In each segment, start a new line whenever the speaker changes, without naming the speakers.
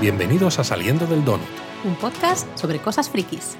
Bienvenidos a Saliendo del Donut.
Un podcast sobre cosas frikis.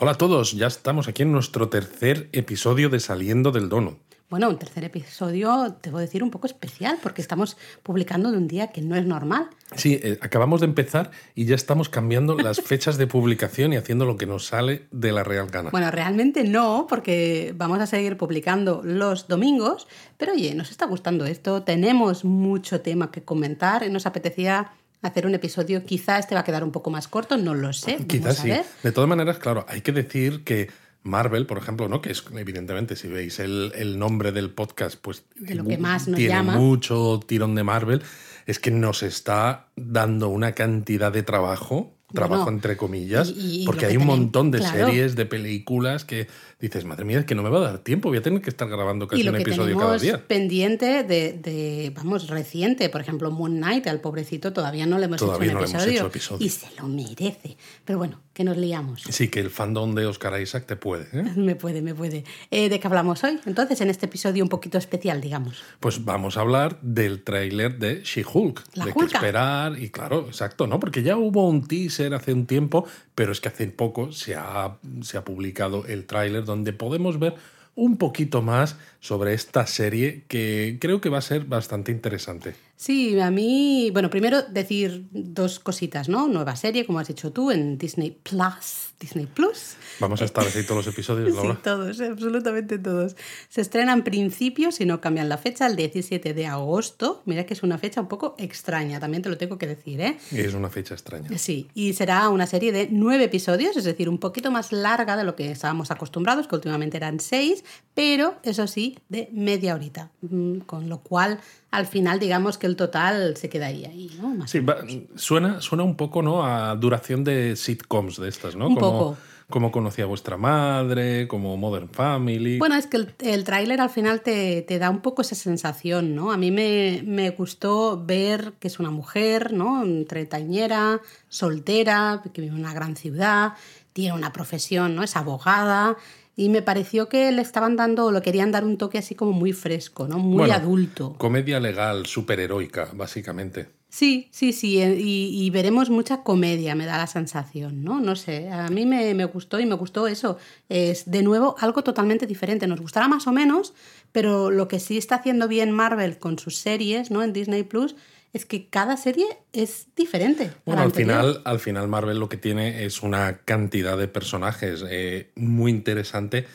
Hola a todos, ya estamos aquí en nuestro tercer episodio de Saliendo del Donut.
Bueno, un tercer episodio, te voy a decir, un poco especial, porque estamos publicando de un día que no es normal.
Sí, eh, acabamos de empezar y ya estamos cambiando las fechas de publicación y haciendo lo que nos sale de la real gana.
Bueno, realmente no, porque vamos a seguir publicando los domingos, pero oye, nos está gustando esto, tenemos mucho tema que comentar y nos apetecía hacer un episodio, quizá este va a quedar un poco más corto, no lo sé.
Quizás sí.
ver.
De todas maneras, claro, hay que decir que Marvel, por ejemplo, ¿no? que es evidentemente, si veis el, el nombre del podcast, pues
De lo que más nos
tiene
llama.
mucho tirón de Marvel, es que nos está dando una cantidad de trabajo, trabajo
Bueno,
entre comillas,
y- y
porque hay un montón de
claro.
series, de películas que dices, madre mía, es que no me va a dar tiempo, voy a tener que estar grabando casi
y lo
un
que
episodio
tenemos
cada día.
pendiente de, de, vamos, reciente, por ejemplo, Moon Knight, al pobrecito todavía no le hemos
Todavía
hecho un
no le hemos
episodio,
hecho episodio.
y se lo merece. Pero bueno, que nos liamos.
Sí, que el fandom de Oscar Isaac te puede. ¿eh?
Me puede, me puede. Eh, ¿De qué hablamos hoy? Entonces, en este episodio un poquito especial, digamos.
Pues vamos a hablar del tráiler de She-Hulk. De qué
Hulka.
esperar. Y claro, exacto, ¿no? Porque ya hubo un teaser hace un tiempo, pero es que hace poco se ha, se ha publicado el tráiler donde podemos ver un poquito más sobre esta serie que creo que va a ser bastante interesante.
Sí, a mí, bueno, primero decir dos cositas, ¿no? Nueva serie, como has dicho tú, en Disney Plus. Disney Plus.
Vamos a estar así todos los episodios, Laura.
Sí, todos, absolutamente todos. Se estrena en principio, si no cambian la fecha, el 17 de agosto. Mira que es una fecha un poco extraña, también te lo tengo que decir, ¿eh?
Y es una fecha extraña.
Sí, y será una serie de nueve episodios, es decir, un poquito más larga de lo que estábamos acostumbrados, que últimamente eran seis, pero eso sí, de media horita. Mm, Con lo cual, al final, digamos que el total se quedaría ahí, ¿no? Más
Sí, va- suena, suena un poco ¿no? a duración de sitcoms de estas, ¿no?
Un
como,
poco.
como conocía vuestra madre, como Modern Family.
Bueno, es que el, el tráiler al final te, te da un poco esa sensación, ¿no? A mí me, me gustó ver que es una mujer, ¿no? Treintañera, soltera, que vive en una gran ciudad, tiene una profesión, ¿no? Es abogada. Y me pareció que le estaban dando, o le querían dar un toque así como muy fresco, ¿no? Muy
Bueno,
adulto.
Comedia legal, superheroica, básicamente.
Sí, sí, sí, eh, y, y veremos mucha comedia, me da la sensación, ¿no? No sé, a mí me, me gustó y me gustó eso. Es de nuevo algo totalmente diferente. Nos gustará más o menos, pero lo que sí está haciendo bien Marvel con sus series, ¿no? En Disney Plus, es que cada serie es diferente.
Bueno, al final, al final Marvel lo que tiene es una cantidad de personajes eh, muy interesante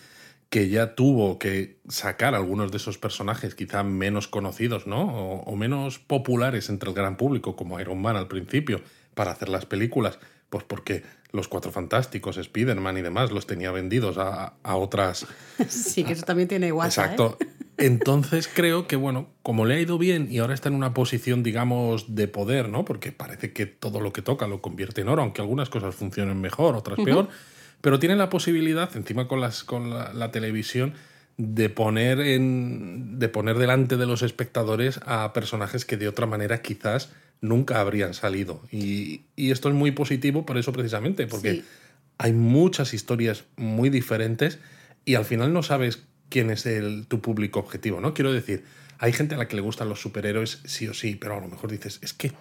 que ya tuvo que sacar algunos de esos personajes quizá menos conocidos, ¿no? O, o menos populares entre el gran público, como Iron Man al principio, para hacer las películas. Pues porque los Cuatro Fantásticos, Spider-Man y demás los tenía vendidos a, a otras
Sí, que eso también tiene WhatsApp. ¿eh?
Entonces creo que, bueno, como le ha ido bien y ahora está en una posición, digamos, de poder, ¿no? Porque parece que todo lo que toca lo convierte en oro, aunque algunas cosas funcionen mejor, otras peor. Pero tiene la posibilidad, encima con, las, con la, la televisión, de poner, en, de poner delante de los espectadores a personajes que de otra manera quizás nunca habrían salido. Y, y esto es muy positivo por eso precisamente, porque
Sí.
hay muchas historias muy diferentes y al final no sabes quién es el, tu público objetivo, ¿no? Quiero decir, hay gente a la que le gustan los superhéroes sí o sí, pero a lo mejor dices, es que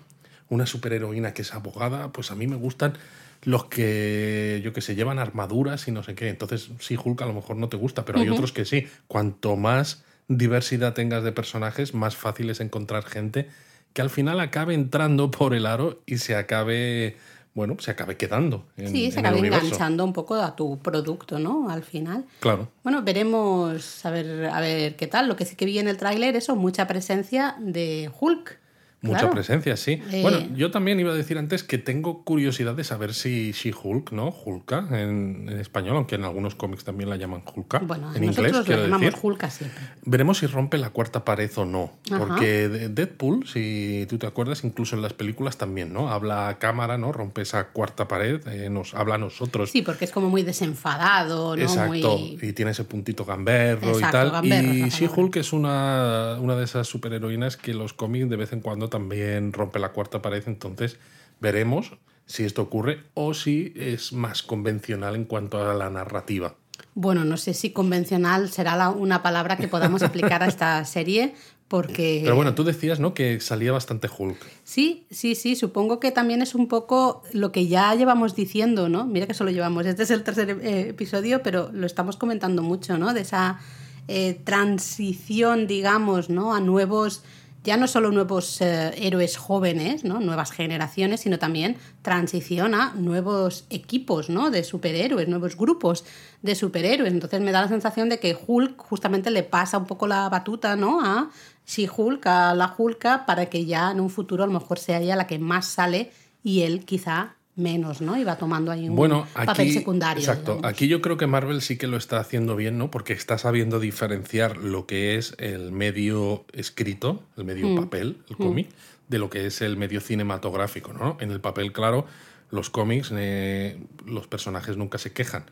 una superheroína que es abogada, pues a mí me gustan los que, yo que sé, llevan armaduras y no sé qué. Entonces, sí, Hulk a lo mejor no te gusta, pero hay otros que sí. Cuanto más diversidad tengas de personajes, más fácil es encontrar gente que al final acabe entrando por el aro y se acabe, bueno, se acabe quedando. En,
Sí, se
en el universo.
enganchando un poco a tu producto, ¿no? Al final.
Claro.
Bueno, veremos a ver, a ver qué tal. Lo que sí que vi en el tráiler, eso, mucha presencia de Hulk.
Mucha
Claro.
presencia, sí.
Eh.
Bueno, yo también iba a decir antes que tengo curiosidad de saber si She-Hulk, ¿no? Hulka en, en español, aunque en algunos cómics también la llaman Hulka.
Bueno,
en
nosotros
inglés, quiero
llamamos
decir.
Hulk siempre.
Veremos si rompe la cuarta pared o no.
Ajá.
Porque de- Deadpool, si tú te acuerdas, incluso en las películas también, ¿no? Habla a cámara, ¿no? Rompe esa cuarta pared, eh, nos habla a nosotros.
Sí, porque es como muy desenfadado, ¿no?
Exacto,
Muy...
y tiene ese puntito gamberro y
Exacto,
tal.
gamberro
y
la
She-Hulk es una, una de esas superheroínas que los cómics de vez en cuando también rompe la cuarta pared, entonces veremos si esto ocurre o si es más convencional en cuanto a la narrativa.
Bueno, no sé si convencional será la- una palabra que podamos aplicar a esta serie, Porque...
Pero bueno, tú decías, ¿no? Que salía bastante Hulk.
Sí, sí, sí, supongo que también es un poco lo que ya llevamos diciendo, ¿no? Mira que solo llevamos, este es el tercer eh, episodio, pero lo estamos comentando mucho, ¿no? De esa eh, transición, digamos, ¿no? A nuevos ya no solo nuevos eh, héroes jóvenes, ¿no? nuevas generaciones, sino también transición a nuevos equipos ¿no? de superhéroes, nuevos grupos de superhéroes. Entonces me da la sensación de que Hulk justamente le pasa un poco la batuta ¿no? a She-Hulk, a la Hulka, para que ya en un futuro a lo mejor sea ella la que más sale y él quizá menos, ¿no? Y va tomando ahí un papel secundario.
Exacto. Aquí yo creo que Marvel sí que lo está haciendo bien, ¿no? Porque está sabiendo diferenciar lo que es el medio escrito, el medio mm. papel, el mm. cómic, de lo que es el medio cinematográfico, ¿no? En el papel, claro, los cómics, eh, los personajes nunca se quejan.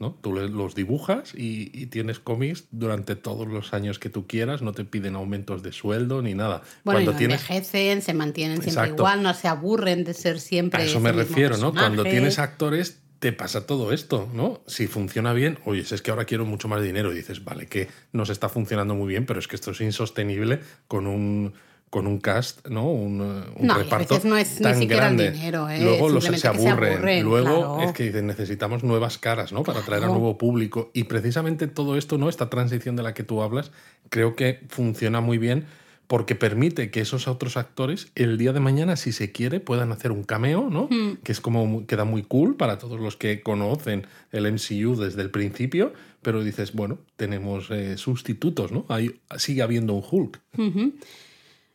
¿No? Tú los dibujas y, tienes cómics durante todos los años que tú quieras, no te piden aumentos de sueldo ni nada.
Bueno, Cuando tienes... envejecen, se mantienen siempre igual, no se aburren de ser siempre.
A eso me refiero, ¿no? Cuando tienes actores te pasa todo esto, ¿no? Si funciona bien, oye, es que ahora quiero mucho más dinero y dices, vale, que nos está funcionando muy bien, pero es que esto es insostenible con un con un cast, ¿no? Un,
no,
reparto
a veces no es
tan
ni siquiera
grande.
el dinero, ¿eh?
Luego los se aburren. Luego es que dicen, necesitamos nuevas caras, ¿no? Para atraer a nuevo público. Y precisamente todo esto, ¿no? Esta transición de la que tú hablas, creo que funciona muy bien porque permite que esos otros actores el día de mañana, si se quiere, puedan hacer un cameo, ¿no?
Hmm.
Que es como queda muy cool para todos los que conocen el MCU desde el principio, pero dices, bueno, tenemos eh, sustitutos, ¿no? Hay, sigue habiendo un Hulk.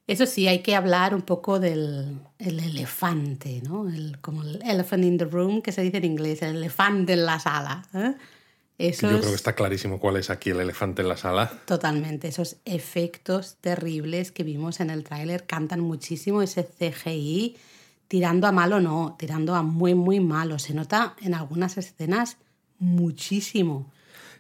Eso sí, hay que hablar un poco del elefante, ¿no? El, como el elephant in the room, que se dice en inglés, el elefante en la sala. ¿eh?
Yo creo que está clarísimo cuál es aquí el elefante en la sala.
Totalmente, esos efectos terribles que vimos en el tráiler cantan muchísimo ese CGI, tirando a malo no, tirando a muy, muy malo. Se nota en algunas escenas muchísimo.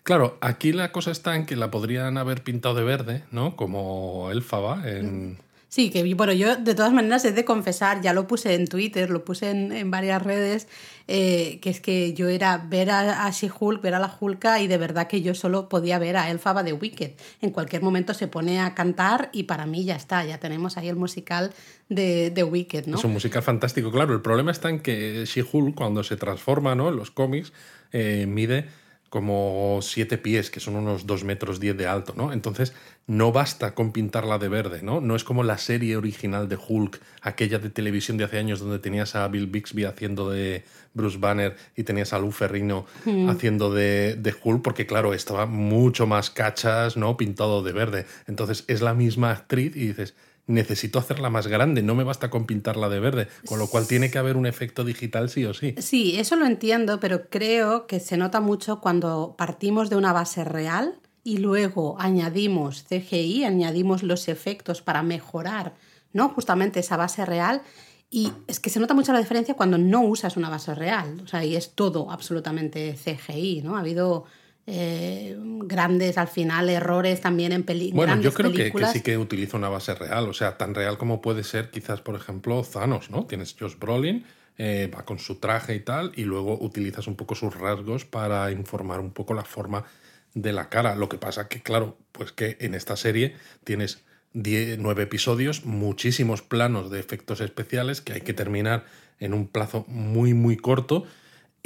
Claro, aquí la cosa está en que la podrían haber pintado de verde, ¿no? Como Elfaba en,
Sí, que bueno, yo de todas maneras he de confesar, ya lo puse en Twitter, lo puse en, varias redes, eh, que es que yo era ver a, She-Hulk, ver a la Hulka y de verdad que yo solo podía ver a Elfaba de Wicked. En cualquier momento se pone a cantar y para mí ya está, ya tenemos ahí el musical de, de Wicked, ¿no?
Es un musical fantástico, claro. El problema está en que She-Hulk cuando se transforma ¿no? en los cómics eh, mide como siete pies, que son unos 2 metros 10 de alto, ¿no? Entonces no basta con pintarla de verde, ¿no? No es como la serie original de Hulk, aquella de televisión de hace años donde tenías a Bill Bixby haciendo de Bruce Banner y tenías a Lou Ferrino
Hmm.
haciendo de, de Hulk, porque claro, estaba mucho más cachas, ¿no? Pintado de verde. Entonces es la misma actriz y dices, necesito hacerla más grande, no me basta con pintarla de verde, con lo cual tiene que haber un efecto digital sí o sí.
Sí, eso lo entiendo, pero creo que se nota mucho cuando partimos de una base real y luego añadimos CGI, añadimos los efectos para mejorar, ¿no? Justamente esa base real. Y es que se nota mucho la diferencia cuando no usas una base real. O sea, y es todo absolutamente CGI, ¿no? Ha habido eh, grandes, al final, errores también en películas.
Bueno, yo creo que, que, sí que utiliza una base real, o sea, tan real como puede ser quizás, por ejemplo, Thanos, ¿no? Tienes Josh Brolin, eh, va con su traje y tal, y luego utilizas un poco sus rasgos para informar un poco la forma de la cara. Lo que pasa que, claro, pues que en esta serie tienes diez, nueve episodios, muchísimos planos de efectos especiales que hay que terminar en un plazo muy, muy corto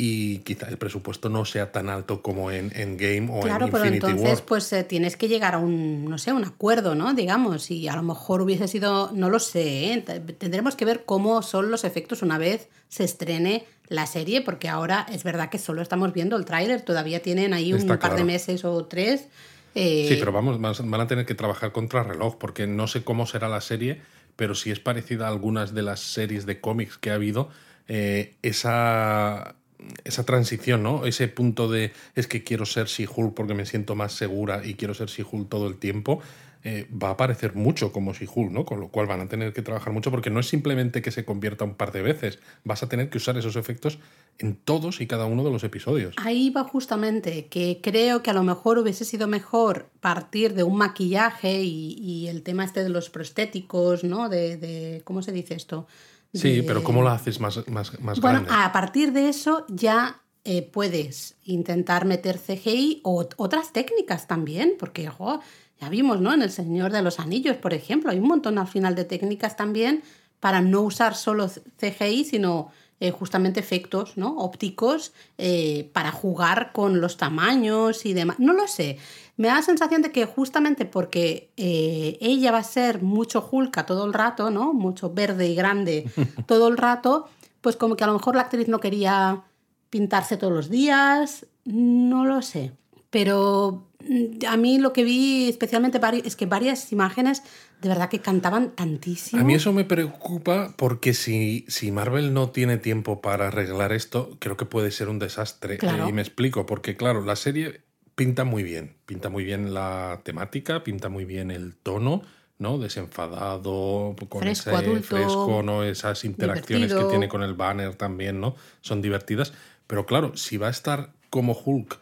y quizá el presupuesto no sea tan alto como en, en Game o
claro,
en
pero
Infinity
entonces
War.
pues eh, tienes que llegar a un, no sé, un acuerdo, ¿no? Digamos, y a lo mejor hubiese sido, no lo sé, ¿eh? tendremos que ver cómo son los efectos una vez se estrene la serie, porque ahora es verdad que solo estamos viendo el tráiler, todavía tienen ahí un
Está
par de
claro.
meses o tres. eh,
Sí, pero vamos, van van a tener que trabajar contra reloj, porque no sé cómo será la serie, pero si es parecida a algunas de las series de cómics que ha habido, eh, esa, esa transición, ¿no? Ese punto de es que quiero ser She-Hulk porque me siento más segura y quiero ser She-Hulk todo el tiempo, eh, va a aparecer mucho como She-Hulk, ¿no? Con lo cual van a tener que trabajar mucho porque no es simplemente que se convierta un par de veces, vas a tener que usar esos efectos en todos y cada uno de los episodios.
Ahí va justamente, que creo que a lo mejor hubiese sido mejor partir de un maquillaje y, y el tema este de los prostéticos, ¿no? De, de ¿cómo se dice esto?
Sí,
De-
pero ¿cómo lo haces más, más, más
Bueno,
grande?
a partir de eso ya eh, puedes intentar meter CGI o ot- otras técnicas también, porque jo, Ya vimos, ¿no? En El Señor de los Anillos, por ejemplo, hay un montón al final de técnicas también para no usar solo CGI, sino eh, justamente efectos ¿no? ópticos eh, para jugar con los tamaños y demás. No lo sé. Me da la sensación de que justamente porque eh, ella va a ser mucho Hulka todo el rato, ¿no? Mucho verde y grande todo el rato, pues como que a lo mejor la actriz no quería pintarse todos los días, no lo sé. Pero mm, a mí lo que vi especialmente es que varias imágenes de verdad que cantaban tantísimo.
A mí eso me preocupa porque si, si Marvel no tiene tiempo para arreglar esto, creo que puede ser un desastre. Y me explico, porque claro, la serie pinta muy bien, pinta muy bien la temática, pinta muy bien el tono, ¿no? Desenfadado, con ese fresco, ¿no? Esas interacciones que tiene con el banner también, ¿no? Son divertidas. Pero claro, si va a estar como Hulk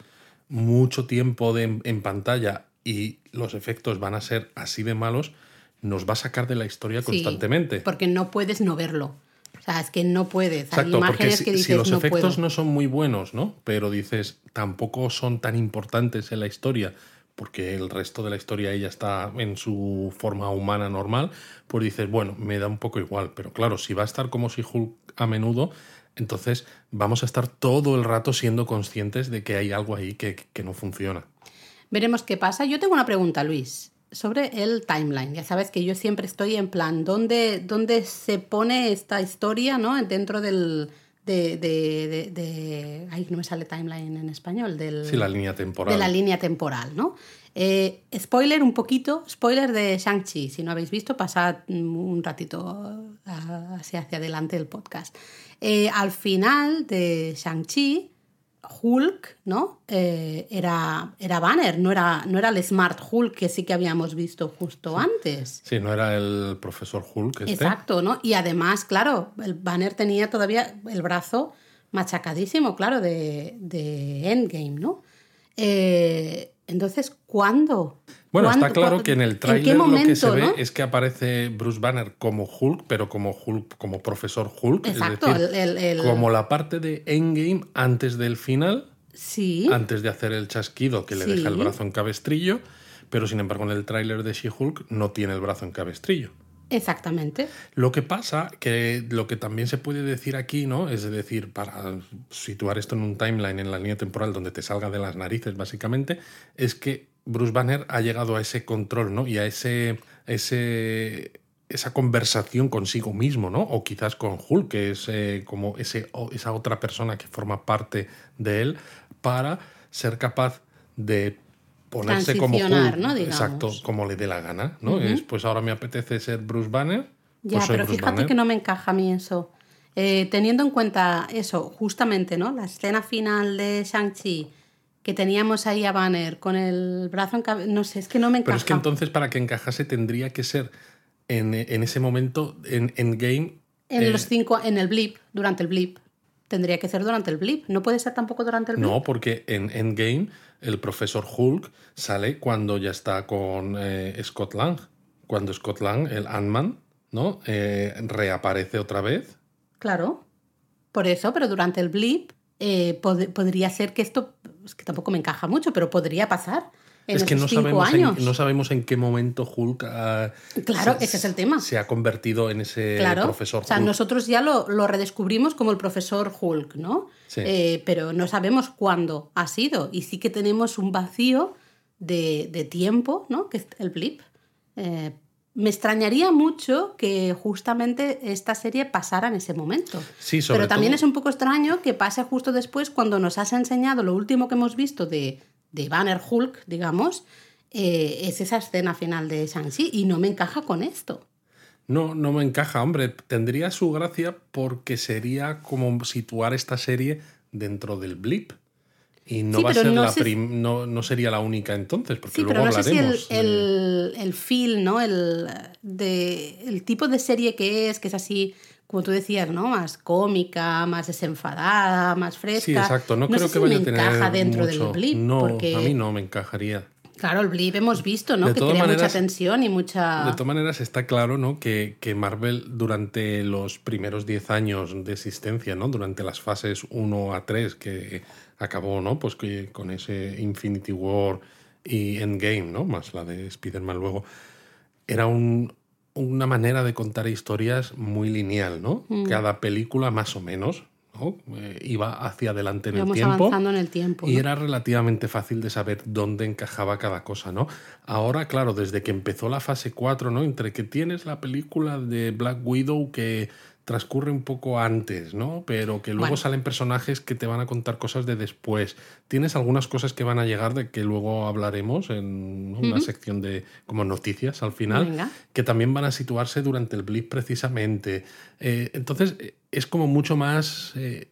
mucho tiempo en pantalla y los efectos van a ser así de malos, nos va a sacar de la historia constantemente.
Porque no puedes no verlo. Sea, es que no puedes. Exacto, porque
si, los efectos no son muy buenos, ¿no? Pero dices, tampoco son tan importantes en la historia, porque el resto de la historia ella está en su forma humana normal, pues dices, bueno, me da un poco igual. Pero claro, si va a estar como si Hulk a menudo, entonces vamos a estar todo el rato siendo conscientes de que hay algo ahí que, que no funciona.
Veremos qué pasa. Yo tengo una pregunta, Luis sobre el timeline. Ya sabes que yo siempre estoy en plan, ¿dónde, dónde se pone esta historia ¿no? dentro del... De, de, de, Ay, no me sale timeline en español. Del,
sí, la línea temporal.
De la línea temporal, ¿no? Eh, spoiler un poquito, spoiler de Shang-Chi. Si no habéis visto, pasad un ratito hacia, hacia adelante el podcast. Eh, al final de Shang-Chi, Hulk, ¿no? Eh, era, era Banner, no era, no era el Smart Hulk que sí que habíamos visto justo antes.
Sí, no era el profesor Hulk. Este.
Exacto, ¿no? Y además, claro, el Banner tenía todavía el brazo machacadísimo, claro, de, de Endgame, ¿no? Eh, entonces, ¿cuándo?
Bueno, está claro que en el tráiler lo que se ve es que aparece Bruce Banner como Hulk, pero como Hulk, como profesor Hulk. Exacto, es decir, como la parte de Endgame antes del final.
Sí.
Antes de hacer el chasquido que le deja el brazo en cabestrillo. Pero sin embargo, en el tráiler de She-Hulk no tiene el brazo en cabestrillo.
Exactamente.
Lo que pasa, que lo que también se puede decir aquí, ¿no? Es decir, para situar esto en un timeline, en la línea temporal donde te salga de las narices, básicamente, es que Bruce Banner ha llegado a ese control, ¿no? Y a ese, ese esa conversación consigo mismo, ¿no? O quizás con Hulk, que es eh, como ese, esa otra persona que forma parte de él, para ser capaz de ponerse como ¿no? exacto, como le dé la gana, ¿no? Es pues ahora me apetece ser Bruce Banner.
Ya,
pues
pero fíjate que no me encaja a mí eso. Eh, teniendo en cuenta eso, justamente, ¿no? La escena final de Shang-Chi, que teníamos ahí a Banner con el brazo en cabeza. No sé, es que no me encaja.
Pero es que entonces para que encajase tendría que ser en, ese momento, en, en game.
En los eh, cinco, en el blip, durante el blip. Tendría que ser durante el blip. No puede ser tampoco durante el blip.
No, porque en Endgame el profesor Hulk sale cuando ya está con eh, Scott Lang. Cuando Scott Lang, el Ant-Man, ¿no? Eh, reaparece otra vez.
Claro. Por eso, pero durante el blip eh, podría ser que esto, es que tampoco me encaja mucho, pero podría pasar es que
no sabemos, en, no sabemos en qué momento Hulk
claro, ese es el tema.
se ha convertido en ese profesor Hulk.
O sea, nosotros ya lo, redescubrimos como el profesor Hulk, ¿no? Eh, pero no sabemos cuándo ha sido. Y sí que tenemos un vacío de, tiempo, ¿no? Que es el blip. Eh, me extrañaría mucho que justamente esta serie pasara en ese momento.
Sí,
Pero también es un poco extraño que pase justo después cuando nos has enseñado lo último que hemos visto de, de Banner Hulk, digamos, eh, es esa escena final de Shang-Chi y no me encaja con esto.
No, no me encaja, hombre. Tendría su gracia porque sería como situar esta serie dentro del blip. Y no va a ser la no, sería la única entonces, porque luego pero no hablaremos.
Sé si el, el, feel, ¿no? El, de, el tipo de serie que es, que es así como tú decías, ¿no? Más cómica, más desenfadada, más fresca. Sí,
exacto. No, creo que vaya a tener encaja dentro del blip. No, a mí no me encajaría.
Claro, el blip hemos visto, ¿no? que tenía mucha tensión y mucha...
De todas maneras, está claro, ¿no? Que, que Marvel durante los primeros 10 años de existencia, ¿no? Durante las fases 1 a 3 que acabó, ¿no? Pues que con ese Infinity War y Endgame, ¿no? Más la de Spider-Man luego, era un, una manera de contar historias muy lineal, ¿no?
Mm.
Cada película más o menos, ¿no? Eh, iba hacia adelante en el tiempo.
avanzando en el tiempo.
Y
¿no?
era relativamente fácil de saber dónde encajaba cada cosa, ¿no? Ahora, claro, desde que empezó la fase 4, ¿no? Entre que tienes la película de Black Widow que transcurre un poco antes, ¿no? Pero que luego
Bueno.
salen personajes que te van a contar cosas de después. Tienes algunas cosas que van a llegar de que luego hablaremos en una sección de como noticias al final,
Venga.
que también van a situarse durante el blip precisamente. Eh, entonces, es como mucho más eh,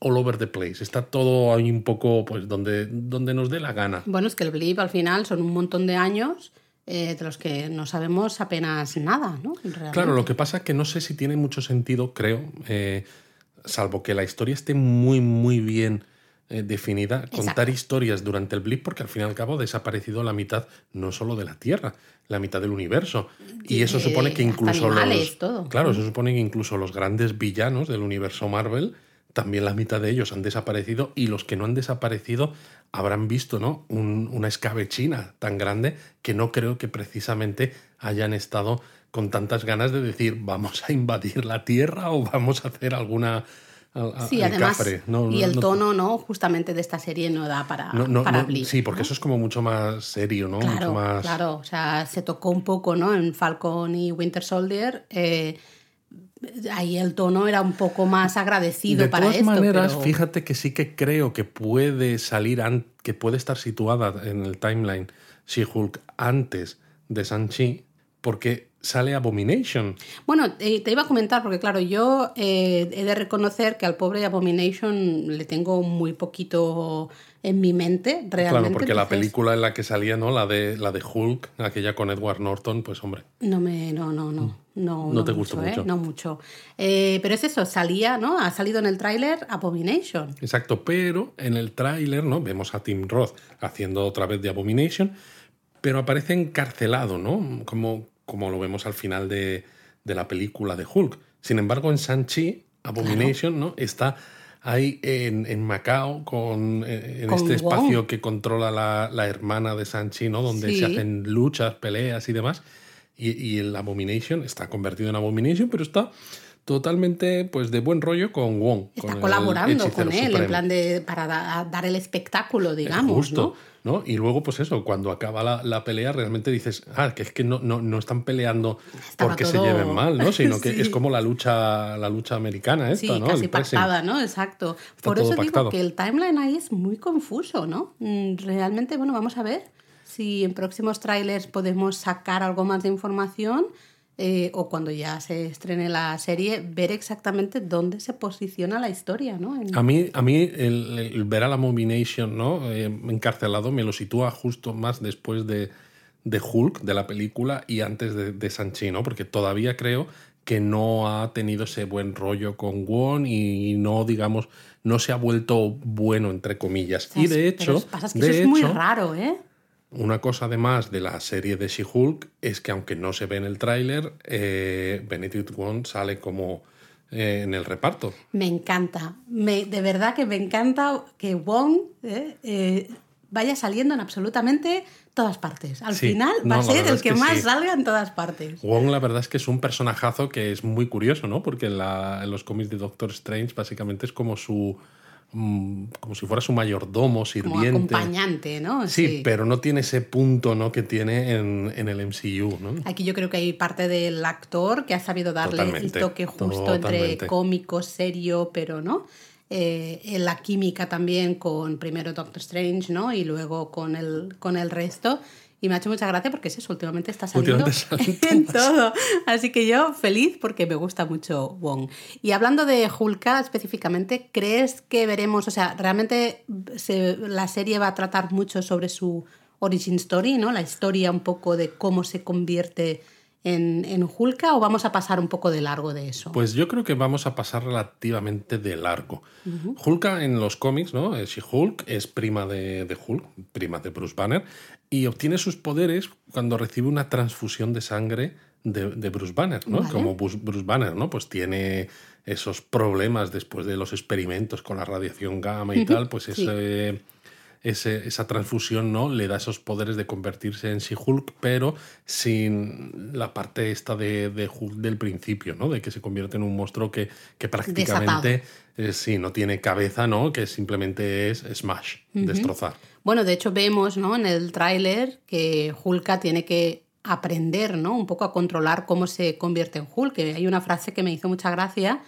all over the place. Está todo ahí un poco, pues, donde, donde nos dé la gana.
Bueno, es que el blip al final son un montón de años eh, de los que no sabemos apenas nada, ¿no? Realmente.
Claro, lo que pasa es que no sé si tiene mucho sentido, creo, eh, salvo que la historia esté muy, muy bien eh, definida, contar historias durante el blip, porque al fin y al cabo ha desaparecido la mitad, no solo de la Tierra, la mitad del universo. Y eso supone que incluso
animales,
los.
todo.
Claro, eso supone que incluso los grandes villanos del universo Marvel. También la mitad de ellos han desaparecido y los que no han desaparecido habrán visto ¿no? Un- una escabechina tan grande que no creo que precisamente hayan estado con tantas ganas de decir vamos a invadir la Tierra o vamos a hacer alguna... a-
Sí, además.
No,
y el
no-
tono, ¿no? Justamente de esta serie no da para,
no-
para
sí, porque eso es como mucho más serio, ¿no? mucho más...
claro. O sea, se tocó un poco, ¿no? En Falcon y Winter Soldier. eh, ahí el tono era un poco más agradecido
de
para
todas
esto.
maneras,
pero-
fíjate que sí que creo que puede salir, que puede estar situada en el timeline She-Hulk antes de Sanchi, porque sale Abomination.
Bueno, eh, te iba a comentar, porque claro, yo eh, he de reconocer que al pobre Abomination le tengo muy poquito en mi mente, realmente.
claro, porque la película en la que salía, ¿no? La de, la de Hulk, aquella con Edward Norton, pues hombre.
No me, no, no, no. No,
No te gustó
¿eh?
mucho.
No mucho. Eh, pero es eso, salía, ¿no? Ha salido en el tráiler Abomination.
Exacto, pero en el tráiler, ¿no? Vemos a Tim Roth haciendo otra vez de Abomination, pero aparece encarcelado, ¿no? Como, como lo vemos al final de, de la película de Hulk. Sin embargo, en Sanchi, Abomination, ¿no? Está ahí en, en Macao, con, eh, en
Con
este
Wong.
espacio que controla la, la hermana de Sanchi, ¿no? Donde
Sí.
se hacen luchas, peleas y demás. Y, y el Abomination está convertido en Abomination, pero está totalmente pues de buen rollo con Wong.
Está
con
colaborando con él, en plan de. para da- dar el espectáculo, digamos.
Justo,
¿no?
¿no? Y luego, pues eso, cuando acaba la, la pelea, realmente dices, ah, que es que no, no, no están peleando
Estaba
porque se lleven mal, ¿no? Sino que es como la lucha, la lucha americana esta,
Sí,
¿no?
casi
El
pactada, ¿no? Exacto. Por eso
pactado.
digo que el timeline ahí es muy confuso, ¿no? Mm, Realmente, bueno, vamos a ver si en próximos trailers podemos sacar algo más de información eh, o cuando ya se estrene la serie, ver exactamente dónde se posiciona la historia, ¿no? En-
A mí, a mí el, el ver a la Abomination ¿no? Eh, encarcelado me lo sitúa justo más después de, de Hulk, de la película, y antes de, de Sanchi, ¿no? Porque todavía creo que no ha tenido ese buen rollo con Wong y no, digamos, no se ha vuelto bueno, entre comillas.
O sea,
y de hecho,
pasa es que
de
eso es muy
hecho,
raro, ¿eh?
Una cosa además de la serie de She-Hulk es que aunque no se ve en el tráiler, eh, Benedict Wong sale como eh, en el reparto.
Me encanta. Me, de verdad que me encanta que Wong eh, eh, vaya saliendo en absolutamente todas partes. Al
Sí,
final
no,
va a ser el que,
que
más
sí.
salga en todas partes.
Wong la verdad es que es un personajazo que es muy curioso, ¿no? Porque en, la- en los cómics de Doctor Strange básicamente es como su... mm, como si fuera su mayordomo,
Como
sirviente.
acompañante, ¿no?
Sí, pero no tiene ese punto ¿no? que tiene en, en el MCU, ¿no?
Aquí yo creo que hay parte del actor que ha sabido darle el
Totalmente,
toque justo entre cómico, serio, pero no. Eh, en la química también con primero Doctor Strange, ¿no? Y luego con el, con el resto. Y me ha hecho mucha gracia porque es eso, últimamente está saliendo
Últimamente
en todo. Así que yo feliz porque me gusta mucho Wong. Y hablando de Hulka específicamente, ¿crees que veremos, o sea, realmente se- la serie va a tratar mucho sobre su origin story, ¿no? La historia un poco de cómo se convierte en, en Hulka o vamos a pasar un poco de largo de eso?
Pues yo creo que vamos a pasar relativamente de largo. Hulka en los cómics, ¿no? Eh, She-Hulk es prima de, de Hulk, prima de Bruce Banner, y obtiene sus poderes cuando recibe una transfusión de sangre de, de Bruce Banner, ¿no?
Vale.
Como Bruce, Bruce Banner, ¿no? Pues tiene esos problemas después de los experimentos con la radiación gamma y tal, pues
sí.
ese, ese- esa transfusión, ¿no? Le da esos poderes de convertirse en She-Hulk, pero sin la parte esta de, de Hulk del principio, ¿no? De que se convierte en un monstruo que, que prácticamente eh, sí, no tiene cabeza, ¿no? Que simplemente es smash, destrozar.
Bueno, de hecho vemos ¿no? en el tráiler que Hulka tiene que aprender ¿no? un poco a controlar cómo se convierte en Hulk. Que Hay una frase que me hizo mucha gracia,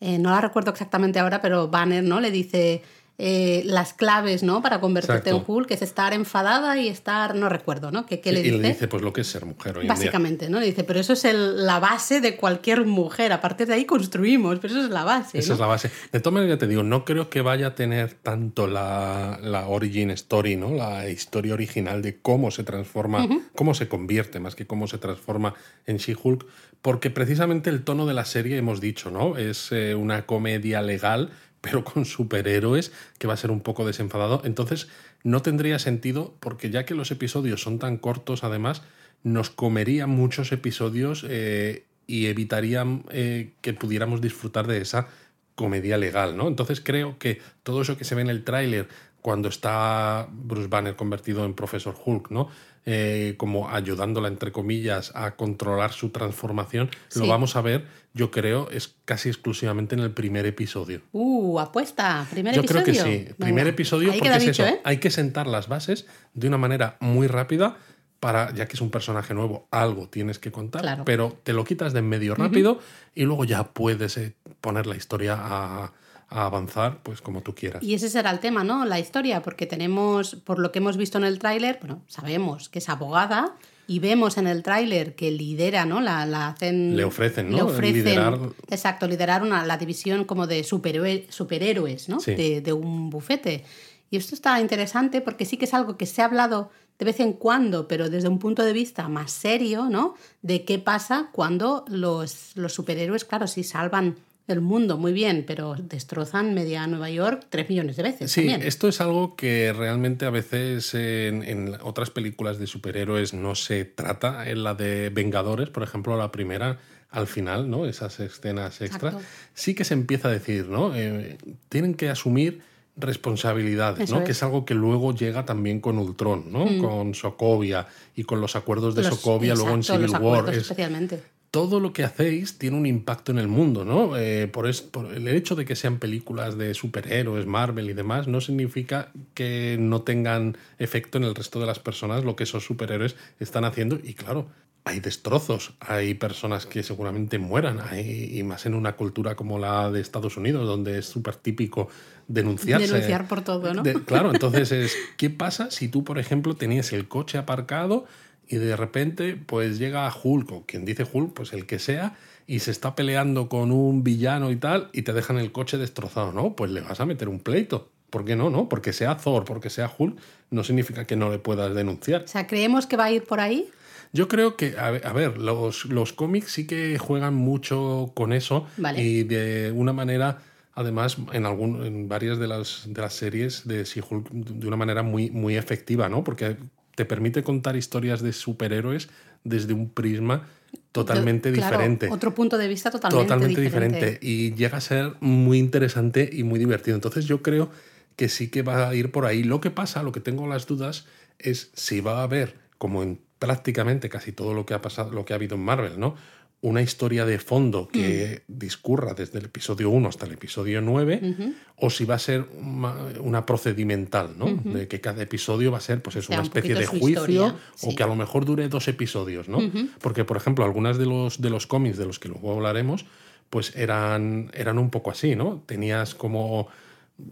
eh, no la recuerdo exactamente ahora, pero Banner ¿no? le dice eh, las claves ¿no? para convertirte
Exacto.
en Hulk, que es estar enfadada y estar, no recuerdo, ¿no? ¿Qué, qué le
y
dice?
le dice, pues lo que es ser mujer hoy en día.
Básicamente, ¿no? Le dice, pero eso es el- la base de cualquier mujer. A partir de ahí construimos, pero eso es la base.
Esa
¿no?
es la base. De todas maneras, ya te digo, no creo que vaya a tener tanto la, la origin story, ¿no? La historia original de cómo se transforma, cómo se convierte, más que cómo se transforma en She-Hulk, porque precisamente el tono de la serie, hemos dicho, ¿no? Es eh, una comedia legal, pero con superhéroes, que va a ser un poco desenfadado. Entonces, no tendría sentido, porque ya que los episodios son tan cortos, además, nos comería muchos episodios eh, y evitarían eh, que pudiéramos disfrutar de esa comedia legal, ¿no? Entonces creo que todo eso que se ve en el tráiler cuando está Bruce Banner convertido en Profesor Hulk, ¿no? Eh, como ayudándola, entre comillas, a controlar su transformación, lo vamos a ver, yo creo, es casi exclusivamente en el primer episodio.
Uh, apuesta. Primer
Yo
episodio.
creo que sí. Primer
Venga,
episodio,
ahí
porque es
dicho,
eso.
¿eh?
Hay que sentar las bases de una manera muy rápida para, ya que es un personaje nuevo, algo tienes que contar,
Claro.
pero te lo quitas de en medio rápido y luego ya puedes eh, poner la historia a, a avanzar, pues como tú quieras.
Y ese será el tema, ¿no? La historia, porque tenemos, por lo que hemos visto en el tráiler, bueno, sabemos que es abogada y vemos en el tráiler que lidera, ¿no? La, la hacen...
Le ofrecen, ¿no?
Le ofrecen,
Liderar-
Exacto, liderar una, la división como de superhéroe- superhéroes, ¿no?
Sí.
De, de un bufete. Y esto está interesante porque sí que es algo que se ha hablado de vez en cuando, pero desde un punto de vista más serio, ¿no? De qué pasa cuando los, los superhéroes, claro, sí salvan el mundo muy bien, pero destrozan media Nueva York tres millones de veces.
Sí,
también.
esto es algo que realmente a veces en, en otras películas de superhéroes no se trata. En la de Vengadores, por ejemplo, la primera, al final, ¿no? Esas escenas extras,
Exacto.
sí que se empieza a decir, ¿no? Eh, tienen que asumir responsabilidades,
Eso
¿no?
es. Mm.
Que es algo que luego llega también con Ultron, ¿no? Con Sokovia y con los acuerdos de
Los-
Sokovia, luego en
exacto,
Civil
los
War. Es-
especialmente.
Todo lo que hacéis tiene un impacto en el mundo, ¿no? Eh, por, es- por el hecho de que sean películas de superhéroes, Marvel y demás, no significa que no tengan efecto en el resto de las personas lo que esos superhéroes están haciendo. Y claro, hay destrozos, hay personas que seguramente mueran, hay- y más en una cultura como la de Estados Unidos, donde es súper típico denunciarse.
Denunciar por todo, ¿no?
De- claro, entonces es, ¿qué pasa si tú, por ejemplo, tenías el coche aparcado y de repente pues llega Hulk, o quien dice Hulk, pues el que sea, y se está peleando con un villano y tal, y te dejan el coche destrozado, ¿no? Pues le vas a meter un pleito. ¿Por qué no? no? Porque sea Thor, porque sea Hulk, no significa que no le puedas denunciar.
O sea, ¿creemos que va a ir por ahí?
Yo creo que, a ver, los, los cómics sí que juegan mucho con eso
Vale.
y de una manera, además, en, algún, en varias de las, de las series de She-Hulk, de una manera muy, muy efectiva, ¿no? Porque te permite contar historias de superhéroes desde un prisma totalmente
Claro,
diferente.
Otro punto de vista totalmente,
Totalmente
diferente.
diferente. Y llega a ser muy interesante y muy divertido. Entonces yo creo que sí que va a ir por ahí. Lo que pasa, lo que tengo las dudas, es si va a haber, como en prácticamente casi todo lo que ha pasado, lo que ha habido en Marvel, ¿no? Una historia de fondo que
Mm.
discurra desde el episodio 1 hasta el episodio 9, o si va a ser una, una procedimental, ¿no? De que cada episodio va a ser, pues es
sea,
una
un
especie de juicio,
historia,
o
sí.
que a lo mejor dure dos episodios, ¿no? Porque, por ejemplo, algunas de los, de los cómics de los que luego hablaremos, pues eran, eran un poco así, ¿no? Tenías como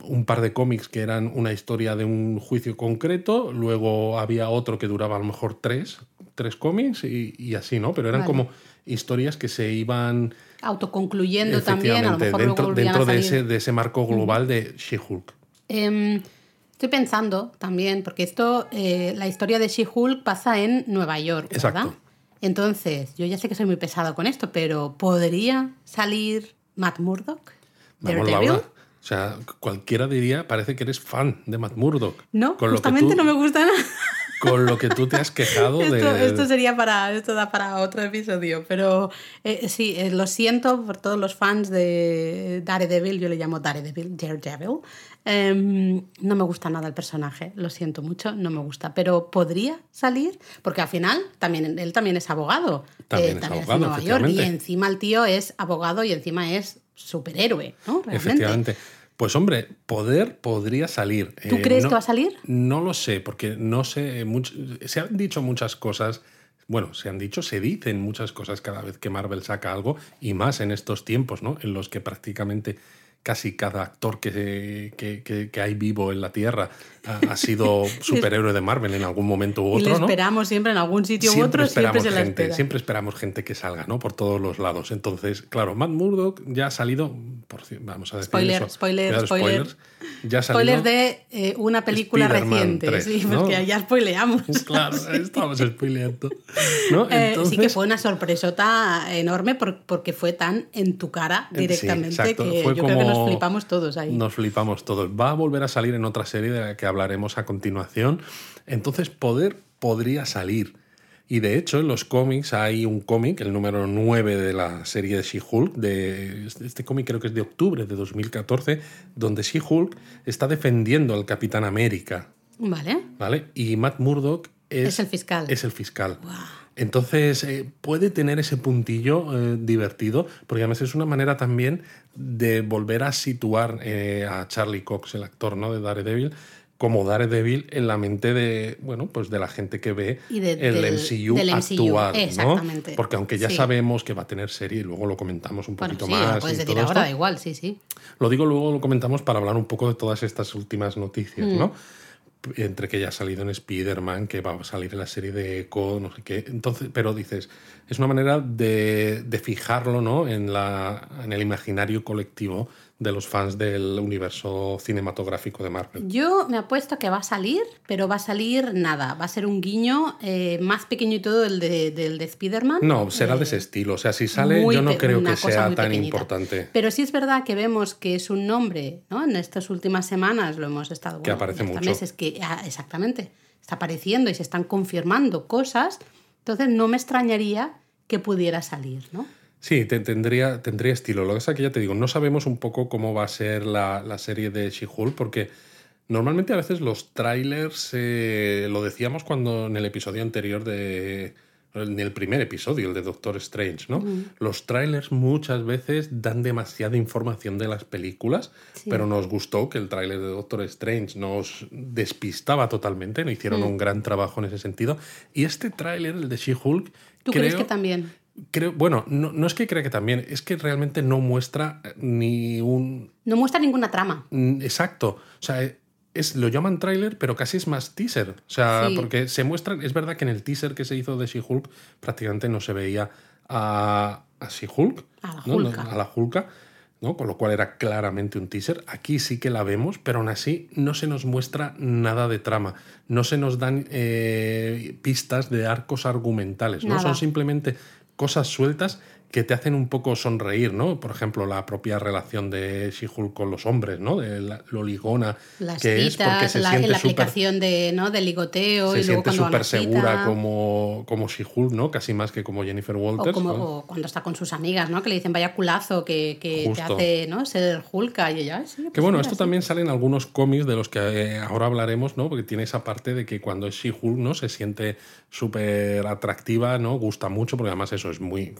un par de cómics que eran una historia de un juicio concreto, luego había otro que duraba a lo mejor tres, tres cómics y, y así, ¿no? Pero eran
Vale.
como historias que se iban
Autoconcluyendo también, a lo mejor
dentro, dentro
a
de, ese, de ese marco global de She-Hulk.
Em, estoy pensando también, porque esto, eh, la historia de She-Hulk pasa en Nueva York, ¿verdad?
Exacto.
Entonces, yo ya sé que soy muy pesado con esto, pero ¿podría salir Matt Murdock?
Vamos? Laura. O sea, cualquiera diría, parece que eres fan de Matt Murdock.
No,
Con lo que
justamente
tú-
no me gusta nada.
Con lo que tú te has quejado de...
Esto, esto sería para, esto da para otro episodio, pero eh, sí, eh, lo siento por todos los fans de Daredevil, yo le llamo Daredevil, Daredevil. Em, no me gusta nada el personaje, lo siento mucho, no me gusta, pero podría salir, porque al final también, él también es abogado,
También es abogado,
en Nueva York, y encima el tío es abogado y encima es superhéroe, ¿no? Realmente.
Efectivamente. Pues hombre, poder podría salir.
¿Tú
Eh,
crees
no-
que va a salir?
No lo sé, porque no sé. much- se han dicho muchas cosas. Bueno, se han dicho, se dicen muchas cosas cada vez que Marvel saca algo, y más en estos tiempos, ¿no? En los que prácticamente casi cada actor que, que, que- que hay vivo en la Tierra ha, ha sido superhéroe de Marvel en algún momento u
y le
otro, ¿no?
esperamos siempre en algún sitio u
siempre
otro, siempre
esperamos
se la
gente,
espera.
siempre esperamos gente que salga, ¿no? Por todos los lados. Entonces, claro, Matt Murdock ya ha salido, por, vamos a decir
Spoiler,
eso,
spoiler,
cuidado,
spoiler.
spoilers, ya ha salido,
Spoiler de eh, una película reciente,
3,
sí,
¿no?
porque ya spoileamos.
Claro, estamos spoileando. ¿no?
Eh,
Entonces,
sí que fue una sorpresota enorme por- porque fue tan en tu cara
Sí,
directamente
exacto.
que
Fue
yo creo que nos
como-
flipamos todos ahí.
Nos flipamos todos. Va a volver a salir en otra serie de la que hablaremos a continuación. Entonces, poder podría salir. Y de hecho, en los cómics hay un cómic, el número 9 de la serie de She-Hulk, de, este cómic creo que es de octubre de 2014, donde She-Hulk está defendiendo al Capitán América.
Vale.
¿Vale? Y Matt Murdock es,
Es el fiscal.
Es el fiscal. Entonces, eh, puede tener ese puntillo eh, divertido, porque además es una manera también de volver a situar eh, a Charlie Cox, el actor ¿no? de Daredevil, como Daredevil en la mente de, bueno, pues de la gente que ve
Y de-
el
del-
MCU
del MCU,
actual, ¿no? Porque aunque ya
Sí.
sabemos que va a tener serie, y luego lo comentamos un
Bueno,
poquito
sí,
más.
lo puedes decir ahora,
esto,
igual, sí, sí.
lo digo luego, lo comentamos para hablar un poco de todas estas últimas noticias,
Mm.
¿no? Entre que ya ha salido en Spider-Man, que va a salir en la serie de Echo, no sé qué. Entonces, pero dices, es una manera de, de fijarlo, ¿no? En, la, en el imaginario colectivo de los fans del universo cinematográfico de Marvel.
Yo me apuesto que va a salir, pero va a salir nada. Va a ser un guiño eh, más pequeño y todo el de, del de Spider-Man.
No, será de
Eh,
ese estilo. O sea, si sale, yo no creo que sea tan
pequeñita.
importante.
Pero sí es verdad que vemos que es un nombre, ¿no? En estas últimas semanas lo hemos estado
Que aparece mucho.
meses que ah, exactamente está apareciendo y se están confirmando cosas. Entonces no me extrañaría que pudiera salir, ¿no?
Sí, te- tendría, tendría estilo. Lo que pasa es que ya te digo, no sabemos un poco cómo va a ser la, la serie de She-Hulk, porque normalmente a veces los trailers, eh, lo decíamos cuando en el episodio anterior de. En el primer episodio, el de Doctor Strange, ¿no? Los trailers muchas veces dan demasiada información de las películas,
Sí.
pero nos gustó que el tráiler de Doctor Strange nos despistaba totalmente, no hicieron un gran trabajo en ese sentido. Y este tráiler, el de She-Hulk,
¿Tú
creo,
crees que también?
Creo, bueno, no, no es que crea que también, es que realmente no muestra ni un...
No muestra ninguna trama.
mm, Exacto. O sea, es, lo llaman tráiler, pero casi es más teaser. O sea,
Sí.
porque se muestran... Es verdad que en el teaser que se hizo de She-Hulk prácticamente no se veía a, a She-Hulk.
A la
¿no?
Hulka.
A la Hulka. ¿no? Con lo cual era claramente un teaser. Aquí sí que la vemos, pero aún así no se nos muestra nada de trama. No se nos dan eh, pistas de arcos argumentales. ¿no? Son simplemente cosas sueltas que te hacen un poco sonreír, ¿no? Por ejemplo, la propia relación de She-Hulk con los hombres, ¿no? De la, lo ligona
Las
que es porque
citas,
se
la,
siente
la aplicación de, ¿no? del ligoteo
se
y luego
siente súper
cita,
segura como, como She-Hulk, ¿no? Casi más que como Jennifer
o,
Walters.
como,
¿no?
o cuando está con sus amigas, ¿no? Que le dicen vaya culazo que, que te hace ¿no? ser Hulka y ella, "Ay, sí,
Que
pues
bueno, esto
sí".
también sale en algunos cómics de los que eh, ahora hablaremos, ¿no? Porque tiene esa parte de que cuando es She-Hulk, ¿no? Se siente súper atractiva, ¿no? Gusta mucho, porque además eso es muy...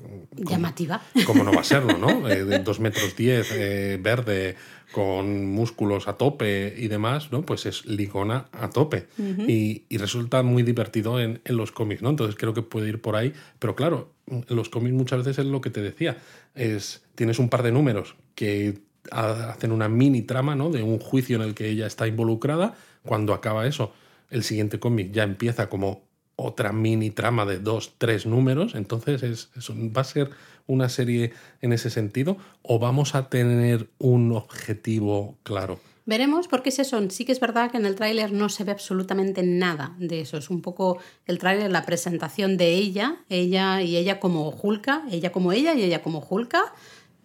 llamativa.
¿Cómo no va a serlo, no? Eh, de dos metros diez, eh, verde, con músculos a tope y demás, ¿no? Pues es ligona a tope. y, y resulta muy divertido en, en los cómics, ¿no? Entonces creo que puede ir por ahí. Pero claro, en los cómics muchas veces es lo que te decía. Es, tienes un par de números que ha- hacen una mini trama, ¿no? De un juicio en el que ella está involucrada. Cuando acaba eso, el siguiente cómic ya empieza como otra mini trama de dos, tres números. Entonces, es, ¿va a ser una serie en ese sentido o vamos a tener un objetivo claro?
Veremos, porque es eso. Sí que es verdad que en el tráiler no se ve absolutamente nada de eso. Es un poco el tráiler, la presentación de ella, ella y ella como Hulka, ella como ella y ella como Hulka.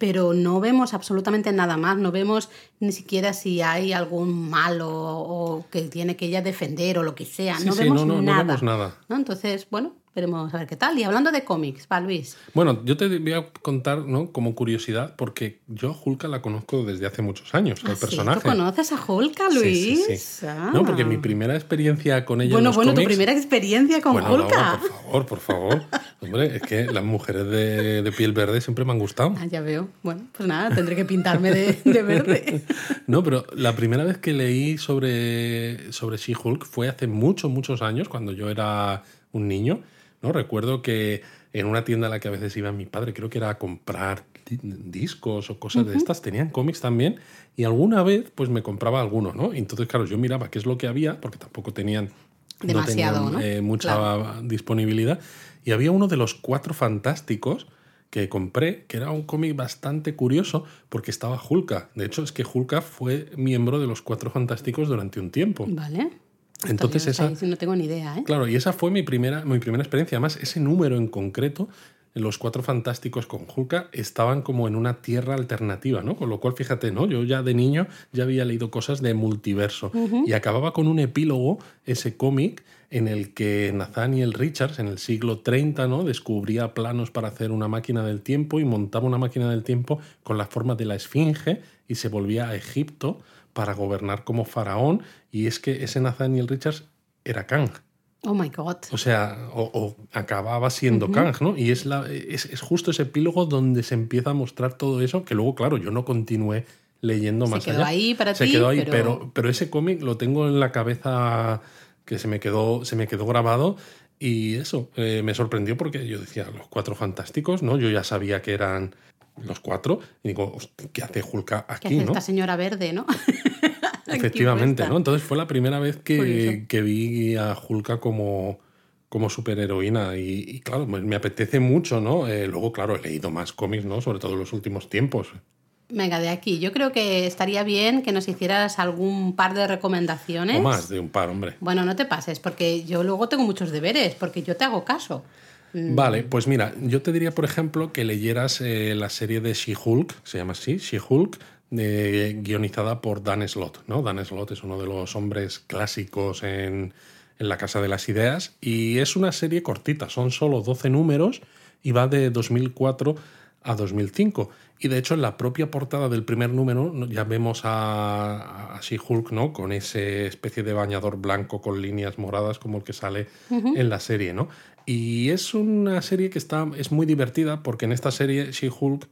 Pero no vemos absolutamente nada más, no vemos ni siquiera si hay algún malo o que tiene que ella defender o lo que sea,
Sí,
no,
sí,
vemos
no, no, no vemos nada.
¿no? Entonces, bueno, veremos a ver qué tal. Y hablando de cómics, va Luis.
Bueno, yo te voy a contar, ¿no? Como curiosidad, porque yo a Hulka la conozco desde hace muchos años,
Ah,
el personaje.
¿Tú conoces a Hulka,
Sí,
Luis?
sí, sí.
Ah.
No, porque mi primera experiencia con ella en
Bueno,
los
bueno, tu primera experiencia con
Bueno. Laura, por favor, por favor. Hombre, es que las mujeres de, de piel verde siempre me han gustado.
Ah, ya veo. Bueno, pues nada, tendré que pintarme de, de verde.
No, pero la primera vez que leí sobre, sobre She-Hulk fue hace muchos, muchos años, cuando yo era un niño. ¿No? Recuerdo que en una tienda a la que a veces iba mi padre, creo que era a comprar di- discos o cosas de estas, tenían cómics también, y alguna vez pues me compraba alguno, ¿no? Y entonces, claro, yo miraba qué es lo que había, porque tampoco tenían,
Demasiado,
tenían,
¿no?
eh, mucha
Claro.
disponibilidad, y había uno de los cuatro fantásticos que compré, que era un cómic bastante curioso porque estaba Hulka. De hecho, es que Hulka fue miembro de los Cuatro Fantásticos durante un tiempo.
Vale.
Entonces esa,
no tengo ni idea, ¿eh?
claro, y esa fue mi primera, mi primera experiencia. Además, ese número en concreto, los Cuatro Fantásticos con Hulka estaban como en una tierra alternativa, ¿no? Con lo cual, fíjate, ¿no? Yo ya de niño ya había leído cosas de multiverso y acababa con un epílogo ese cómic en el que Nathaniel Richards en el siglo 30 ¿no? descubría planos para hacer una máquina del tiempo y montaba una máquina del tiempo con la forma de la esfinge y se volvía a Egipto para gobernar como faraón y es que ese Nathaniel Richards era Kang.
Oh my God.
O sea, o, o acababa siendo Kang, ¿no? Y es, la, es, es justo ese epílogo donde se empieza a mostrar todo eso, que luego, claro, yo no continué leyendo
Se
más
quedó
allá.
ahí para
se
ti,
quedó ahí,
pero-
pero, pero ese cómic lo tengo en la cabeza que se me quedó, se me quedó grabado. Y eso, eh, me sorprendió porque yo decía, los cuatro fantásticos, ¿no? Yo ya sabía que eran los cuatro. Y digo, "Hostia, ¿qué hace Hulka
¿Qué
aquí,
hace
no?
esta señora verde, no?
Efectivamente. ¿no? Entonces fue la primera vez que, que vi a Hulka como, como superheroína y, y claro, me, me apetece mucho, ¿no? Eh, luego, claro, he leído más cómics, ¿no? Sobre todo en los últimos tiempos.
Venga, de aquí. Yo creo que estaría bien que nos hicieras algún par de recomendaciones.
O más de un par, hombre.
Bueno, no te pases, porque yo luego tengo muchos deberes, porque yo te hago caso. Mm.
Vale, pues mira, yo te diría, por ejemplo, que leyeras eh, la serie de She-Hulk, se llama así, She-Hulk, eh, guionizada por Dan Slott, ¿no? Dan Slott es uno de los hombres clásicos en, en la Casa de las Ideas y es una serie cortita, son solo 12 números y va de 2004 a 2005. Y de hecho en la propia portada del primer número ya vemos a, a She-Hulk ¿no? con ese especie de bañador blanco con líneas moradas como el que sale en la serie. ¿no? Y es una serie que está, es muy divertida porque en esta serie She-Hulk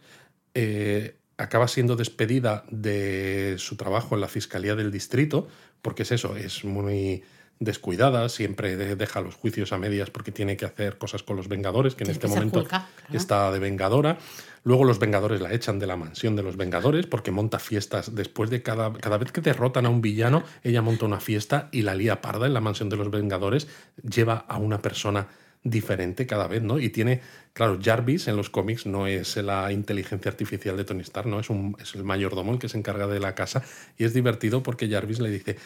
eh, acaba siendo despedida de su trabajo en la Fiscalía del Distrito, porque es eso, es muy descuidada, siempre de- deja los juicios a medias porque tiene que hacer cosas con los Vengadores, que en este
que
momento
Hulka, claro.
está de Vengadora. Luego los Vengadores la echan de la mansión de los Vengadores porque monta fiestas. Después de cada, cada vez que derrotan a un villano, ella monta una fiesta y la lía parda en la mansión de los Vengadores. Lleva a una persona diferente cada vez, ¿no? Y tiene, claro, Jarvis en los cómics no es la inteligencia artificial de Tony Stark, ¿no? Es, un, es el mayordomo el que se encarga de la casa y es divertido porque Jarvis le dice,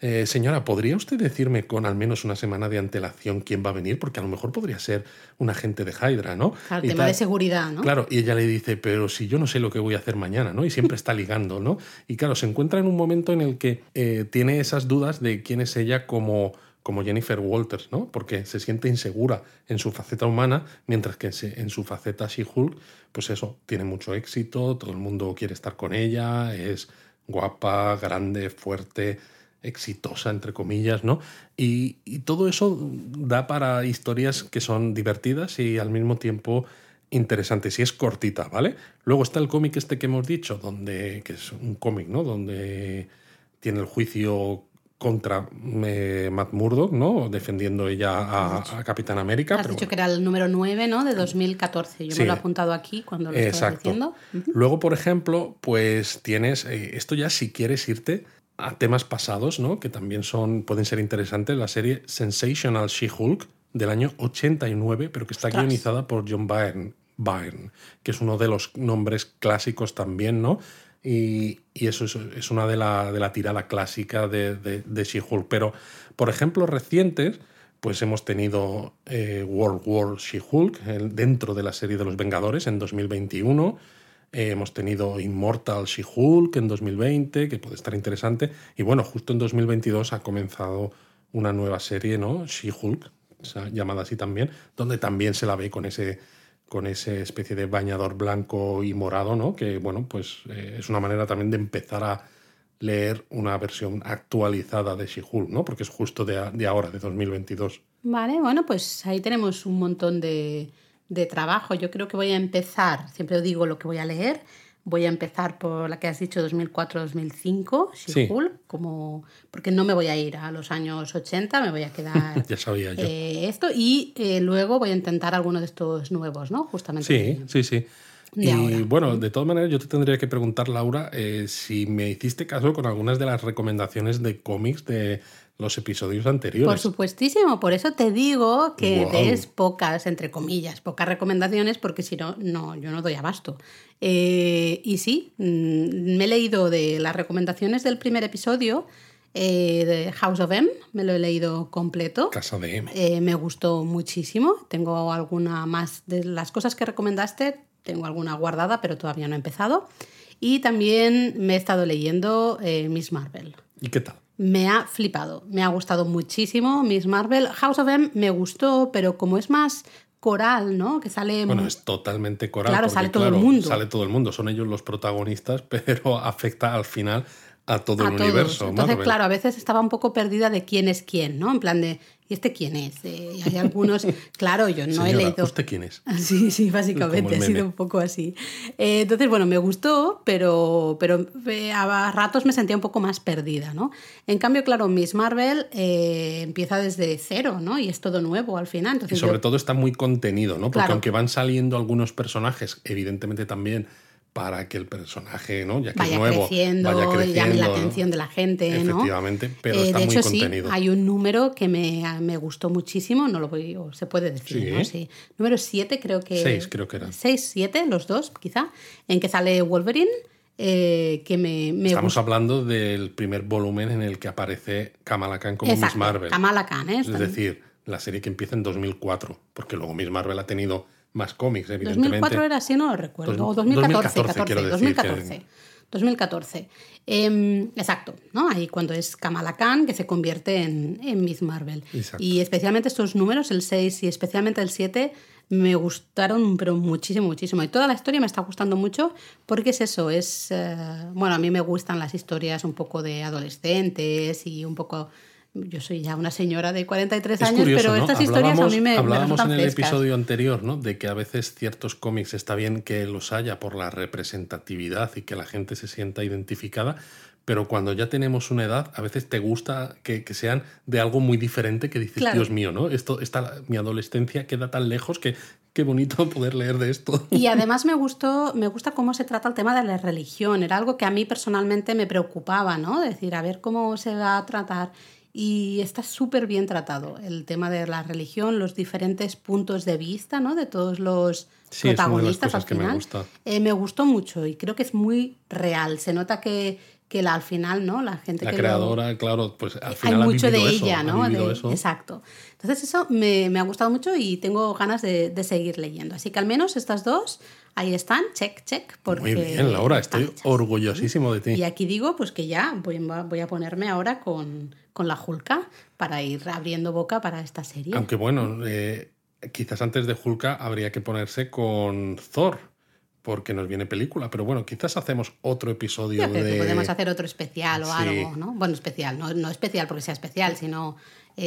eh, señora, ¿podría usted decirme con al menos una semana de antelación quién va a venir? Porque a lo mejor podría ser un agente de Hydra, ¿no?
Claro,
Y
tema
tal.
de seguridad, ¿no?
Claro, y ella le dice, pero si yo no sé lo que voy a hacer mañana, ¿no? Y siempre está ligando, ¿no? Y claro, se encuentra en un momento en el que eh, tiene esas dudas de quién es ella como, como Jennifer Walters, ¿no? Porque se siente insegura en su faceta humana, mientras que en su faceta She-Hulk, pues eso, tiene mucho éxito, todo el mundo quiere estar con ella, es guapa, grande, fuerte, exitosa, entre comillas, ¿no? Y, y todo eso da para historias que son divertidas y al mismo tiempo interesantes. Y es cortita, ¿vale? Luego está el cómic este que hemos dicho, donde, que es un cómic, ¿no? Donde tiene el juicio contra eh, Matt Murdock, ¿no? Defendiendo ella a, a Capitán América.
Has
pero
dicho que era el número 9, ¿no? De 2014. Yo
Sí.
me lo he apuntado aquí cuando lo
Exacto.
diciendo.
Luego, por ejemplo, pues tienes eh, esto ya si quieres irte a temas pasados, ¿no? Que también son pueden ser interesantes. La serie Sensational She-Hulk del año 89, pero que está
Ostras.
guionizada por John Byrne, Byrne, que es uno de los nombres clásicos también, ¿no? Y, eso es, una de la, de la tirada clásica de, de, She-Hulk. Pero, por ejemplo, recientes, pues hemos tenido eh, World War She-Hulk dentro de la serie de los Vengadores en 2021. Eh, hemos tenido Immortal She-Hulk en 2020, que puede estar interesante. Y bueno, justo en 2022 ha comenzado una nueva serie, ¿no? She-Hulk, llamada así también, donde también se la ve con ese con esa especie de bañador blanco y morado, ¿no? Que, bueno, pues eh, es una manera también de empezar a leer una versión actualizada de She-Hulk, ¿no? Porque es justo de, de, ahora, de 2022.
Vale, bueno, pues ahí tenemos un montón de, de trabajo. Yo creo que voy a empezar, siempre digo lo que voy a leer, voy a empezar por la que has dicho 2004-2005, she como porque no me voy a ir a los años 80, me voy a quedar
ya sabía yo.
Eh, esto y eh, luego voy a intentar alguno de estos nuevos, ¿no?
Justamente. Sí, sí, sí. Y bueno, de todas maneras, yo te tendría que preguntar, Laura, eh, si me hiciste caso con algunas de las recomendaciones de cómics de los episodios anteriores.
Por supuestísimo, por eso te digo que des pocas, entre comillas, pocas recomendaciones, porque si no, no, yo no doy abasto. Eh, y sí, mm, me he leído de las recomendaciones del primer episodio. Eh, de House of M, me lo he leído completo.
Casa de M.
Eh, me gustó muchísimo. Tengo alguna más de las cosas que recomendaste, tengo alguna guardada, pero todavía no he empezado. Y también me he estado leyendo Miss Marvel.
¿Y qué tal?
Me ha flipado, me ha gustado muchísimo Miss Marvel. House of M me gustó, pero como es más coral, ¿no? Que sale...
Bueno, es totalmente coral.
Claro, sale todo el mundo.
Sale todo el mundo, son ellos los protagonistas, pero afecta al final a todo el universo.
Entonces, claro, a veces estaba un poco perdida de quién es quién, ¿no? En plan de, ¿y este quién es? Eh, hay algunos, claro, yo no he leído.
¿Usted quién es?
Sí, sí, básicamente, ha sido un poco así. Eh, entonces, bueno, me gustó, pero, pero eh, a ratos me sentía un poco más perdida, ¿no? En cambio, claro, Miss Marvel empieza desde cero, ¿no? Y es todo nuevo al final. Entonces,
y sobre todo está muy contenido, ¿no? Porque aunque van saliendo algunos personajes, evidentemente también para que el personaje, ¿no? ya que
vaya
es nuevo,
creciendo,
vaya creciendo,
llame la atención de la gente,
¿no? Efectivamente, pero eh, está de muy hecho, contenido.
Sí, hay un número que me, me, gustó muchísimo, no lo voy, o se puede decir, ¿no? Sí. Número 7 creo que...
6 creo que era.
6, 7, los dos quizá, en que sale Wolverine. Eh, que me, me
Estamos hablando del primer volumen en el que aparece Kamala Khan como Miss Marvel.
Kamala Khan, ¿eh?
Es decir, la serie que empieza en 2004, porque luego Miss Marvel ha tenido más cómics, evidentemente.
2004 era así, no lo recuerdo. o 2014, 2014, 2014. 2014. exacto, ¿no? Ahí cuando es Kamala Khan que se convierte en, en Miss Marvel. Y especialmente estos números, el 6 y especialmente el 7, me gustaron, pero muchísimo, muchísimo. Y toda la historia me está gustando mucho porque es eso, es... Eh, bueno, a mí me gustan las historias un poco de adolescentes y un poco yo soy ya una señora de 43 años, pero estas historias a mí me
Hablábamos
en
el episodio anterior, ¿no? De que a veces ciertos cómics está bien que los haya por la representatividad y que la gente se sienta identificada, pero cuando ya tenemos una edad, a veces te gusta que, sean de algo muy diferente que dices, Dios mío, ¿no? Esto, esta, mi adolescencia queda tan lejos que qué bonito poder leer de esto.
Y además me gustó, me gusta cómo se trata el tema de la religión. Era algo que a mí personalmente me preocupaba, ¿no? Decir, a ver cómo se va a tratar y está súper bien tratado el tema de la religión, los diferentes puntos de vista ¿no? de todos los protagonistas al final. Me, eh, me, gustó mucho y creo que es muy real. Se nota que, que la, al final, ¿no? La gente
la
que
creadora, claro, pues al final
hay mucho
de
ella, ¿no?
eso.
Exacto. Entonces eso me, me, ha gustado mucho y tengo ganas de, de, seguir leyendo. Así que al menos estas dos ahí están, check, check. Porque
Muy bien, Laura, estoy orgullosísimo de ti.
Y aquí digo, pues que ya voy, voy a ponerme ahora con con la Hulka para ir abriendo boca para esta serie.
Aunque bueno, eh, quizás antes de Hulka habría que ponerse con Thor, porque nos viene película, pero bueno, quizás hacemos otro episodio de...
Podemos hacer otro especial o algo, ¿no? Bueno, especial, no, no especial porque sea especial, sino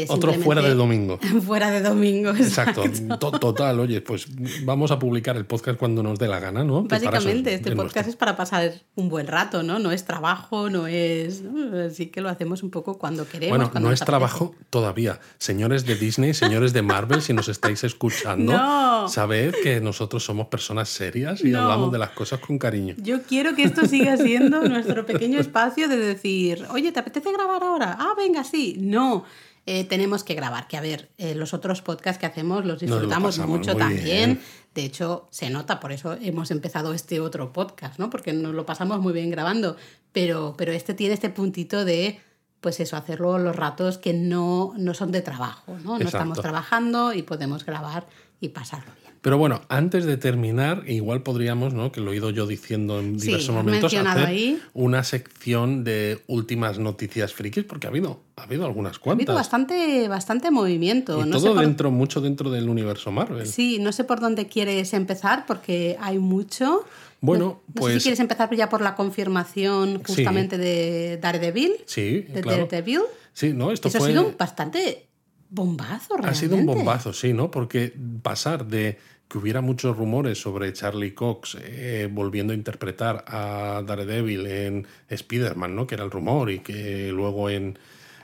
otro fuera de domingo.
fuera de domingo.
Exacto. Total, oye, pues vamos a publicar el podcast cuando nos dé la gana, ¿no?
Básicamente, este podcast es para pasar un buen rato, ¿no? No es trabajo, no es. Así que lo hacemos un poco cuando queremos.
Bueno, no es trabajo todavía. Señores de Disney, señores de Marvel, si nos estáis escuchando, sabed que nosotros somos personas serias y hablamos de las cosas con cariño.
Yo quiero que esto siga siendo nuestro pequeño espacio de decir, oye, ¿te apetece grabar ahora? Ah, venga, sí. No eh, tenemos que grabar. Que a ver, eh, los otros podcasts que hacemos los disfrutamos mucho también. De hecho, se nota, por eso hemos empezado este otro podcast, ¿no? Porque nos lo pasamos muy bien grabando. Pero, pero este tiene este puntito de pues eso, hacerlo los ratos que no, no son de trabajo, ¿no? No estamos trabajando y podemos grabar y pasarlo bien.
Pero bueno, antes de terminar, igual podríamos, ¿no? que lo he ido yo diciendo en diversos momentos, hacer
ahí.
una sección de últimas noticias frikis, porque ha habido, ha habido algunas
Ha habido
cuantas.
bastante, bastante movimiento.
y
no
todo
por-
dentro, mucho dentro del universo Marvel.
Sí, no sé por dónde quieres empezar porque hay mucho.
Bueno,
No- no sé si
pues-
quieres empezar ya por la confirmación
Sí.
justamente de Daredevil.
Sí,
de
claro.
Daredevil.
Sí, no, esto
Eso
fue...
ha sido un bastante bombazo, realmente.
Ha sido un bombazo, sí, ¿no? Porque pasar de que hubiera muchos rumores sobre Charlie Cox eh, volviendo a interpretar a Daredevil en Spider-Man, ¿no? Que era el rumor y que luego en,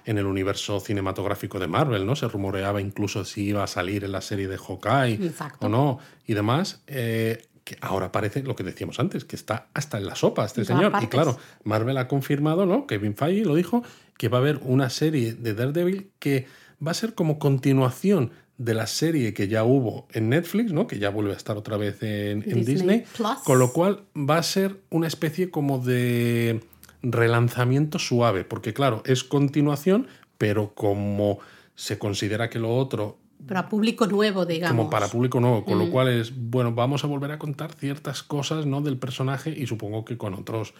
en el universo cinematográfico de Marvel, ¿no? Se rumoreaba incluso si iba a salir en la serie de Hawkeye
Exacto.
o no y demás. eh, que ahora parece lo que decíamos antes, que está hasta en la sopa este señor. Y claro, Marvel ha confirmado, ¿no? Kevin Feige lo dijo, que va a haber una serie de Daredevil que va a ser como continuación de la serie que ya hubo en Netflix, ¿no? Que ya vuelve a estar otra vez en, en
Disney
Disney.
Plus.
Con lo cual va a ser una especie como de relanzamiento suave, porque claro, es continuación, pero como se considera que lo otro
Pero a público nuevo, digamos.
como para público nuevo, con
Mm.
lo cual es, bueno, vamos a volver a contar ciertas cosas ¿no? del personaje y supongo que con otros,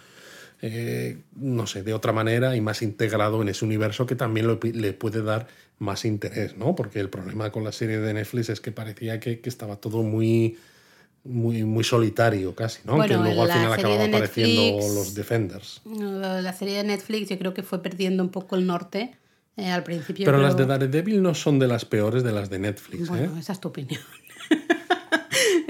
eh, no sé, de otra manera y más integrado en ese universo que también lo- le puede dar más interés, ¿no? Porque el problema con la serie de Netflix es que parecía que, que estaba todo muy... Muy, muy solitario casi, ¿no?
Bueno,
que luego al final acababa apareciendo
Netflix-
los Defenders.
La serie de Netflix yo creo que fue perdiendo un poco el norte eh, al principio.
Pero las de Daredevil no son de las peores de las de Netflix, ¿eh?
Bueno, esa es tu opinión.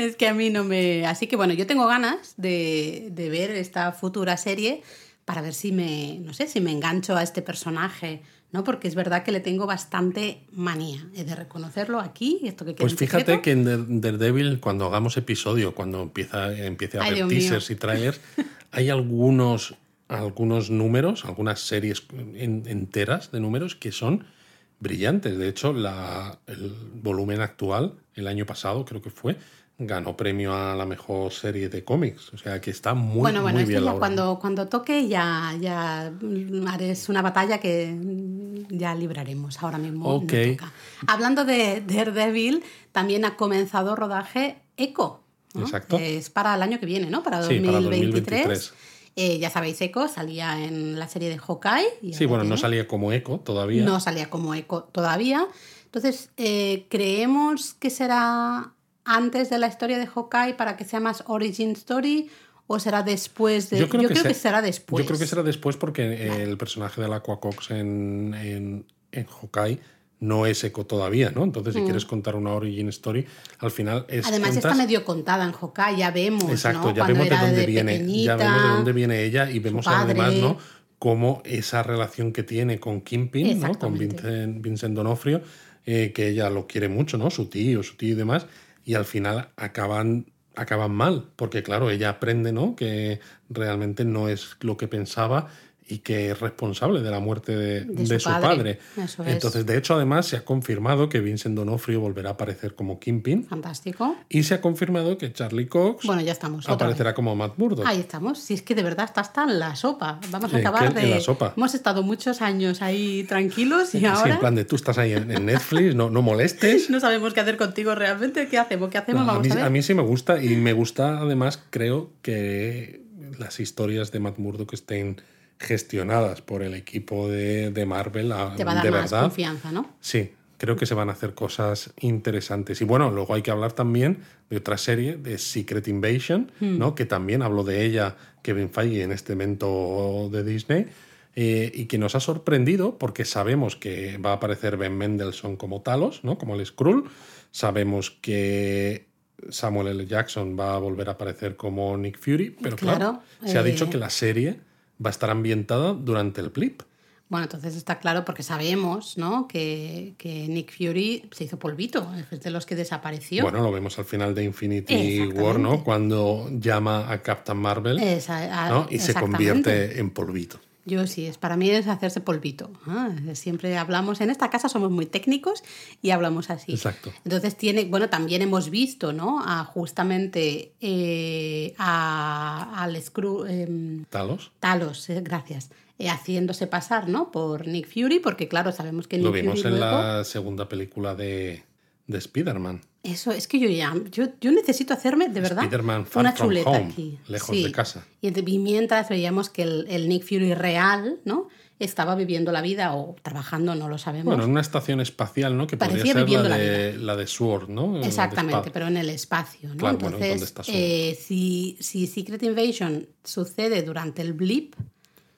es que a mí no me... Así que bueno, yo tengo ganas de, de ver esta futura serie para ver si me, no sé, si me engancho a este personaje, ¿no? Porque es verdad que le tengo bastante manía. He de reconocerlo aquí, esto que
Pues fíjate
secreto.
que en Dare- Daredevil, cuando hagamos episodio, cuando empieza, empiece a haber
Dios mío.
teasers y trailers, hay algunos, algunos números, algunas series en- enteras de números que son brillantes. De hecho, la, el volumen actual, el año pasado creo que fue, ganó premio a la mejor serie de cómics. O sea que está muy,
bueno, bueno,
muy bien
ya
logrado.
cuando, cuando toque ya, ya haré es una batalla que ya libraremos ahora mismo. no
Ok.
toca. Hablando de Daredevil, también ha comenzado rodaje Echo. ¿no?
Exacto.
Es para el año que viene, ¿no? Para
Sí, para
2023.
2023.
Eh, ya sabéis, Echo salía en la serie de Hawkeye. y
Sí, bueno, no salía como eco todavía.
no salía como eco todavía. Entonces, eh, creemos que será antes de la historia de Hawkeye para que sea más origin story o será después de. Yo creo, que,
se-
será después.
Yo creo que será después porque el personaje de la Aquacox en, en, en Hawkeye no es eco todavía, ¿no? Entonces, si quieres contar una origin story, al final es.
Mm. Además, está medio contada en Hawkeye, ya vemos.
Exacto,
¿no?
ya
Cuando
vemos de dónde viene. Ya vemos de dónde viene ella y vemos además, ¿no? Cómo esa relación que tiene con Kimpin, ¿no? Con Vincent Donofrio, eh, que ella lo quiere mucho, ¿no? Su tío, su tío y demás, y al final acaban acaban mal, porque claro, ella aprende, ¿no? Que realmente no es lo que pensaba y que es responsable de la muerte de,
De
de
su
su,
padre.
padre.
Eso es.
Entonces, de hecho, además se ha confirmado que Vincent Donofrio volverá a aparecer como Kimpin
Fantástico.
y se ha confirmado que Charlie Cox
Bueno, ya estamos.
aparecerá como Matt Murdock.
Ahí estamos. Si es que de verdad está hasta en la sopa. Vamos a
¿En
acabar de.
¿En la sopa?
Hemos estado muchos años ahí tranquilos y
Sí,
ahora
en plan de tú estás ahí en, en Netflix, no, no molestes.
no sabemos qué hacer contigo realmente. ¿Qué hacemos? ¿Qué hacemos?
No, a,
Vamos
mí,
a ver.
a mí sí me gusta y me gusta además creo que las historias de Matt Murdock estén gestionadas por el equipo de, de Marvel a-
Te va a dar
de
más
verdad.
confianza, ¿no?
Sí, creo que se van a hacer cosas interesantes. Y bueno, luego hay que hablar también de otra serie, de Secret Invasion,
Hmm.
¿no? que también habló de ella Kevin Feige en este evento de Disney. eh, y que nos ha sorprendido porque sabemos que va a aparecer Ben Mendelssohn como Talos, ¿no? como el Skrull. Sabemos que Samuel L. Jackson va a volver a aparecer como Nick Fury, pero claro,
Claro,
se ha
eh,
dicho que la serie va a estar ambientada durante el blip.
Bueno, entonces está claro porque sabemos, ¿no? Que, que Nick Fury se hizo polvito, es de los que desapareció.
Bueno, lo vemos al final de Infinity. War, ¿no? Cuando llama a Captain Marvel
Esa- a-
¿no? y se convierte en polvito.
Yo sí, es para mí es hacerse polvito. Ah, siempre hablamos, en esta casa somos muy técnicos y hablamos así.
Exacto.
Entonces tiene, bueno, también hemos visto, ¿no? A justamente eh, a, al Screw, em,
Talos.
Talos, eh, gracias, eh, haciéndose pasar, ¿no? Por Nick Fury, porque claro, sabemos que Nick
Lo vimos
Fury
en
luego-
la segunda película de, de Spider-Man.
Eso, es que yo ya, yo, yo necesito hacerme de verdad una chuleta
Home,
aquí.
lejos
Sí.
de casa.
Y, ent- y mientras veíamos que el, el Nick Fury real, ¿no? Estaba viviendo la vida o trabajando, no lo sabemos.
Bueno, en una estación espacial, ¿no? Que podría
Parecía
ser la
viviendo la
de, la de Sword, ¿no?
Exactamente, pero en el espacio, ¿no?
Claro, bueno,
Entonces,
¿dónde está Sword?
eh, si, si Secret Invasion sucede durante el blip,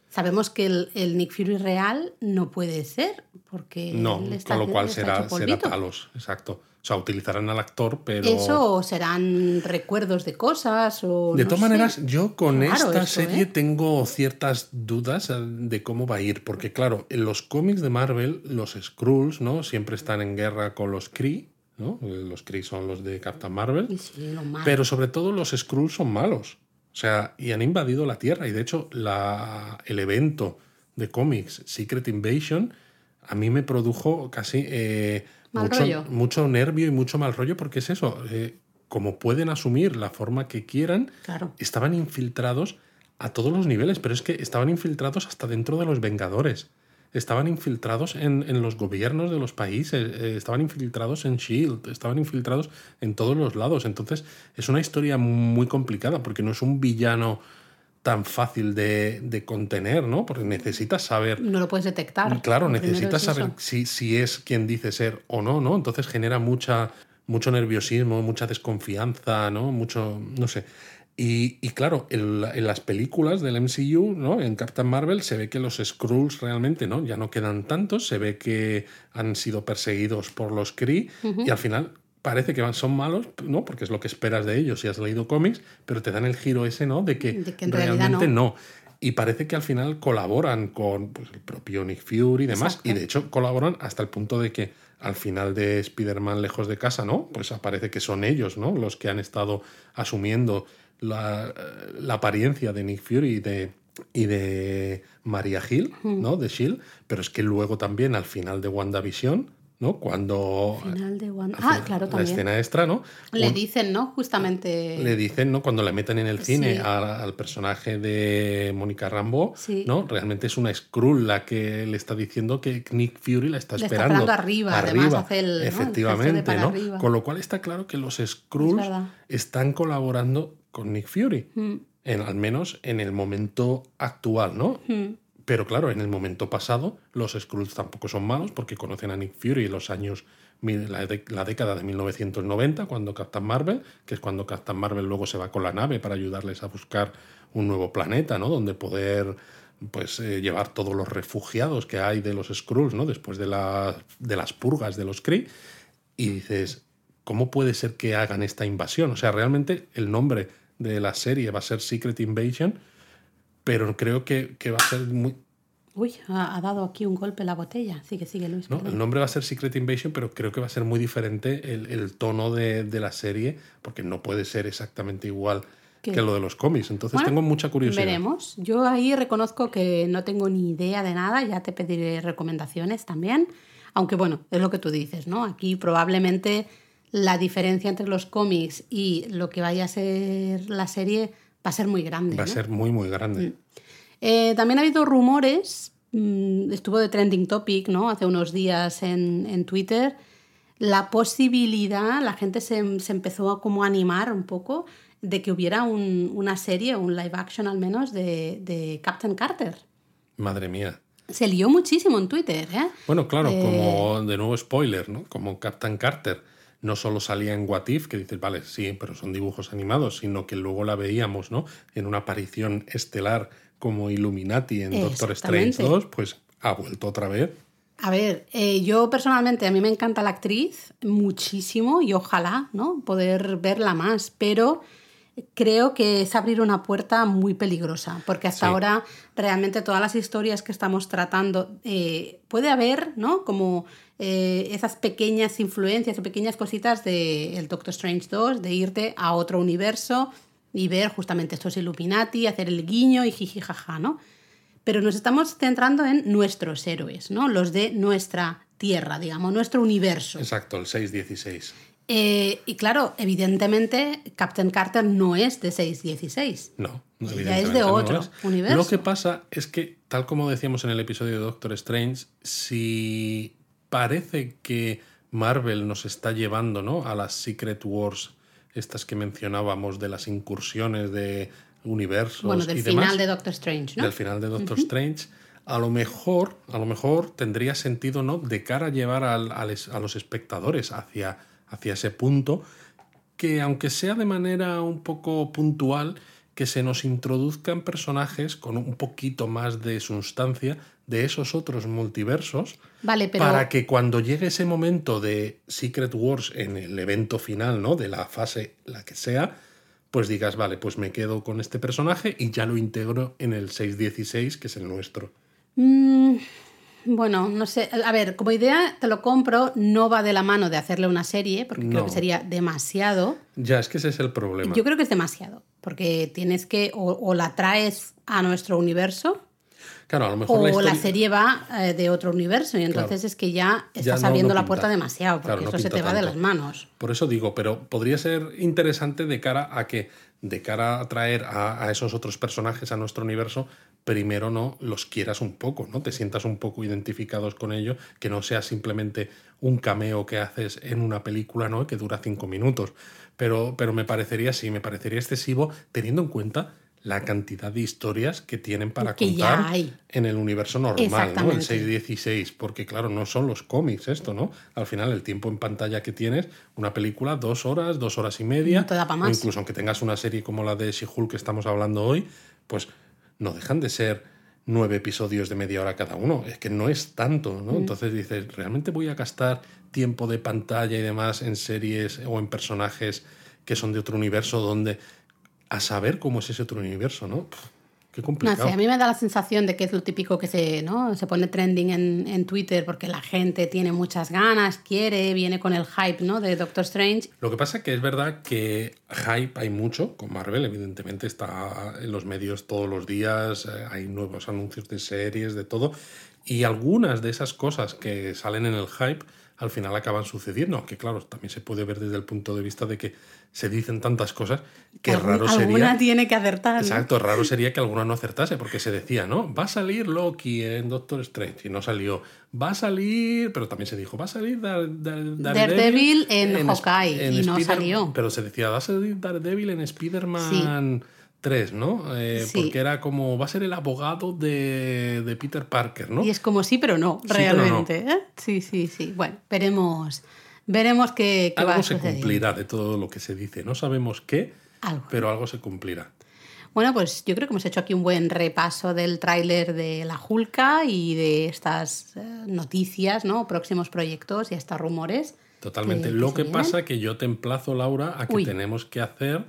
sabemos que el, el Nick Fury real no puede ser, porque
No,
él está-
con lo cual será, será. Talos, exacto. O sea, utilizarán al actor, pero...
Eso o serán recuerdos de cosas o...
De
no
todas
sé.
maneras, yo con esta
eso,
serie
¿eh?
tengo ciertas dudas eh, de cómo va a ir, porque claro, en los cómics de Marvel, los Skrulls, ¿no? Siempre están en guerra con los Kree, ¿no? Los Kree son los de Captain Marvel,
Y sí,
pero sobre todo los Skrulls son malos. O sea, y han invadido la Tierra, y de hecho la, el evento de cómics Secret Invasion a mí me produjo casi eh,
Mal
mucho,
rollo.
mucho nervio y mucho mal rollo, porque es eso, eh, como pueden asumir la forma que quieran,
Claro.
estaban infiltrados a todos los niveles, pero es que estaban infiltrados hasta dentro de los Vengadores. Estaban infiltrados en, en los gobiernos de los países, eh, estaban infiltrados en Shield, estaban infiltrados en todos los lados. Entonces, es una historia muy complicada porque no es un villano tan fácil de, de contener, ¿no? Porque necesitas saber
No lo puedes detectar.
Claro,
Lo primero
necesitas
es
saber si, si es quien dice ser o no, ¿no? Entonces genera mucha, mucho nerviosismo, mucha desconfianza, ¿no? Mucho, no sé. Y, y claro, en, en las películas del MCU, ¿no? En Captain Marvel se ve que los Skrulls realmente, ¿no? Ya no quedan tantos, se ve que han sido perseguidos por los Kree y al final parece que van- son malos, ¿no? Porque es lo que esperas de ellos si has leído cómics, pero te dan el giro ese, ¿no? De que,
De
realmente
no.
no. Y parece que al final colaboran con pues, el propio Nick Fury y demás.
Exacto.
Y de hecho colaboran hasta el punto de que al final de Spider-Man lejos de casa, ¿no? Pues aparece que son ellos, ¿no? Los que han estado asumiendo la, la apariencia de Nick Fury y de, y de Maria Hill, ¿no? De Shield. Pero es que luego también al final de WandaVision, ¿no? Cuando...
Final de Wanda. Ah, claro,
La
también.
escena extra, ¿no?
Le
Un-
dicen, ¿no? Justamente.
le dicen, ¿no? Cuando le meten en el cine
Sí.
al personaje de Mónica Rambo,
Sí.
¿no? Realmente es una Skrull la que le está diciendo que Nick Fury la está
Le está
esperando.
esperando arriba, además hace el- ¿no? el gesto de
Efectivamente, ¿no? Con lo cual está claro que los Skrulls están colaborando con Nick Fury.
Mm,
En, al menos en el momento actual, ¿no?
mm.
Pero claro, en el momento pasado, los Skrulls tampoco son malos porque conocen a Nick Fury en los años, la, la década de 1990, cuando Captain Marvel, que es cuando Captain Marvel luego se va con la nave para ayudarles a buscar un nuevo planeta, ¿no? Donde poder pues eh, llevar todos los refugiados que hay de los Skrulls, ¿no? Después de, la- de las purgas de los Kree. Y dices, ¿cómo puede ser que hagan esta invasión? O sea, realmente el nombre de la serie va a ser Secret Invasion, pero creo que, que va a ser muy,
Uy, ha, ha dado aquí un golpe la botella. Sigue, sigue, Luis.
¿no? El nombre va a ser Secret Invasion, pero creo que va a ser muy diferente el, el tono de, de la serie, porque no puede ser exactamente igual
¿Qué?
que lo de los cómics. Entonces
Bueno,
tengo mucha curiosidad.
Veremos. Yo ahí reconozco que no tengo ni idea de nada, ya te pediré recomendaciones también. Aunque bueno, es lo que tú dices, ¿no? Aquí probablemente la diferencia entre los cómics y lo que vaya a ser la serie va a ser muy grande.
Va a
¿no?
ser muy, muy grande.
Eh, también ha habido rumores, mm, estuvo de trending topic, ¿no? Hace unos días en, en Twitter, la posibilidad, la gente se, se empezó a como animar un poco de que hubiera un- una serie, un live action al menos, de, de Captain Carter.
Madre mía.
Se lió muchísimo en Twitter, ¿eh?
Bueno, claro,
Eh,
como de nuevo spoiler, ¿no? Como Captain Carter no solo salía en What If, que dices, vale, sí, pero son dibujos animados, sino que luego la veíamos, ¿no? En una aparición estelar como Illuminati en Doctor Strange
Exactamente.
2, pues ha vuelto otra vez.
A ver, eh, yo personalmente, a mí me encanta la actriz muchísimo y ojalá, ¿no? Poder verla más, pero creo que es abrir una puerta muy peligrosa, porque hasta
Sí.
ahora realmente todas las historias que estamos tratando, eh, puede haber, ¿no? Como eh, esas pequeñas influencias o pequeñas cositas de el Doctor Strange 2, de irte a otro universo y ver justamente estos Illuminati, hacer el guiño y jiji jaja, ¿no? pero nos estamos centrando en nuestros héroes, ¿no? Los de nuestra tierra, digamos, nuestro universo.
Exacto, el 616.
Eh, y claro, evidentemente Captain Carter no es de 616.
No, no,
Ya es de
no
otro
es.
universo.
Lo que pasa es que, tal como decíamos en el episodio de Doctor Strange, si parece que Marvel nos está llevando ¿no? a las Secret Wars, estas que mencionábamos de las incursiones de universos
Bueno, del
y
final
demás,
de Doctor Strange, ¿no?
del final de Doctor Strange, a lo mejor, a lo mejor tendría sentido, ¿no? De cara a llevar al- es- a los espectadores hacia, hacia ese punto, que aunque sea de manera un poco puntual, que se nos introduzcan personajes con un poquito más de sustancia de esos otros multiversos,
Vale, pero
para que cuando llegue ese momento de Secret Wars en el evento final, ¿no? De la fase, la que sea, pues digas, vale, pues me quedo con este personaje y ya lo integro en el 616, que es el nuestro.
Mm, bueno, no sé. A ver, como idea te lo compro, no va de la mano de hacerle una serie, porque creo que sería demasiado.
Ya, es que ese es el problema.
Yo creo que es demasiado, porque tienes que o, o la traes a nuestro universo
Claro, a lo mejor
o
la
serie va eh, de otro universo y entonces es que ya estás
no-
abriendo
no
la puerta demasiado, porque
Claro, no
eso se te va de las manos.
Por eso digo, pero podría ser interesante de cara a que, de cara a traer a, a esos otros personajes a nuestro universo, primero no los quieras un poco, ¿no? Te sientas un poco identificados con ellos, que no sea simplemente un cameo que haces en una película, ¿no? Que dura cinco minutos. Pero, pero me parecería, sí, me parecería excesivo, teniendo en cuenta la cantidad de historias que tienen para
Que
contar
hay.
en el universo normal, ¿no? El
Exactamente.
616, porque claro, no son los cómics esto, ¿no? Al final el tiempo en pantalla que tienes, una película, dos horas, dos horas y media,
No te da
o
más.
incluso aunque tengas una serie como la de She-Hulk que estamos hablando hoy, pues no dejan de ser nueve episodios de media hora cada uno, es que no es tanto,
Mm.
¿no? Entonces dices, ¿realmente voy a gastar tiempo de pantalla y demás en series o en personajes que son de otro universo donde a saber cómo es ese otro universo, ¿no? Pff, qué
No
complicado.
sé, a mí me da la sensación de que es lo típico que se, ¿no? se pone trending en, en Twitter porque la gente tiene muchas ganas, quiere, viene con el hype ¿no? de Doctor Strange.
Lo que pasa es que es verdad que hype hay mucho con Marvel, evidentemente está en los medios todos los días, eh, hay nuevos anuncios de series, de todo, y algunas de esas cosas que salen en el hype al final acaban sucediendo, aunque claro, también se puede ver desde el punto de vista de que se dicen tantas cosas que raro
alguna
sería...
tiene que acertar. ¿no?
Exacto, raro sería que alguna no acertase, porque se decía, ¿no? Va a salir Loki en Doctor Strange y no salió. Va a salir, pero también se dijo, va a salir Dar- Dar-
Daredevil en Hawkeye, y no
Spider-
salió.
Pero se decía, va a salir Daredevil en Spider-Man 3, ¿no? Eh,
Sí.
Porque era como, va a ser el abogado de, de Peter Parker, ¿no?
Y es como sí, pero no,
pero no.
realmente. ¿eh? Sí, sí, sí. Bueno, veremos, veremos qué, qué va
Algo
a
se cumplirá de todo lo que se dice. No sabemos qué,
Algo.
pero algo se cumplirá.
Bueno, pues yo creo que hemos hecho aquí un buen repaso del tráiler de la Julka y de estas eh, noticias, ¿no? Próximos proyectos y hasta rumores.
Totalmente.
que-
Lo que
vienen.
pasa que yo te emplazo, Laura, a que
Uy.
tenemos que hacer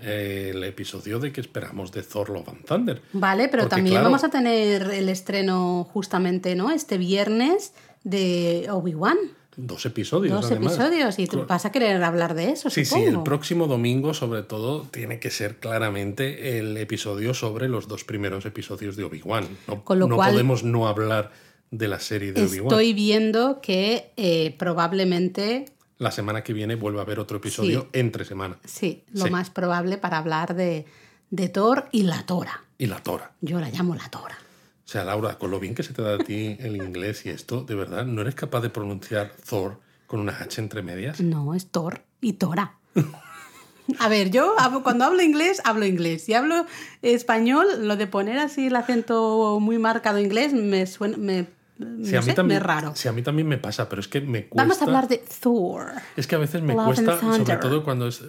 eh, el episodio de que esperamos de Thor Love and Thunder.
Vale, pero
Porque,
también
claro,
vamos a tener el estreno justamente, ¿no? Este viernes de Obi-Wan.
Dos episodios,
Dos
además.
episodios y tú vas a querer hablar de eso,
Sí, sí, el próximo domingo, sobre todo, tiene que ser claramente el episodio sobre los dos primeros episodios de Obi-Wan. No,
Con lo
no
cual-
podemos no hablar de la serie de Obi-Wan.
Estoy viendo que eh, probablemente,
La semana que viene vuelve a haber otro episodio
Sí.
entre semana.
sí, lo
Sí.
más probable para hablar de, de Thor y la Tora.
Y la Tora.
Yo la llamo la Tora.
O sea, Laura, con lo bien que se te da a ti el inglés y esto, de verdad, ¿no eres capaz de pronunciar Thor con una H entre medias?
No, es Thor y Tora. A ver, yo cuando hablo inglés, hablo inglés. Si hablo español, lo de poner así el acento muy marcado inglés me suena, me,
Sí,
no
a mí
sé,
también,
es raro.
sí, a mí también me pasa, pero es que me cuesta.
Vamos a hablar de Thor.
Es que a veces me
Love
cuesta, sobre todo cuando es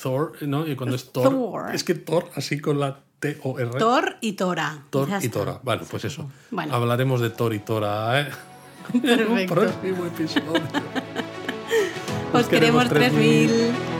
Thor, ¿no? Y cuando es Thor.
Thor.
Es que Thor, así con la T-O-R.
Thor y Tora.
Thor y. Tora. Bueno, pues eso.
Bueno.
Hablaremos de Thor y Tora, ¿eh? En un
Perfecto.
próximo episodio.
Os queremos 3000.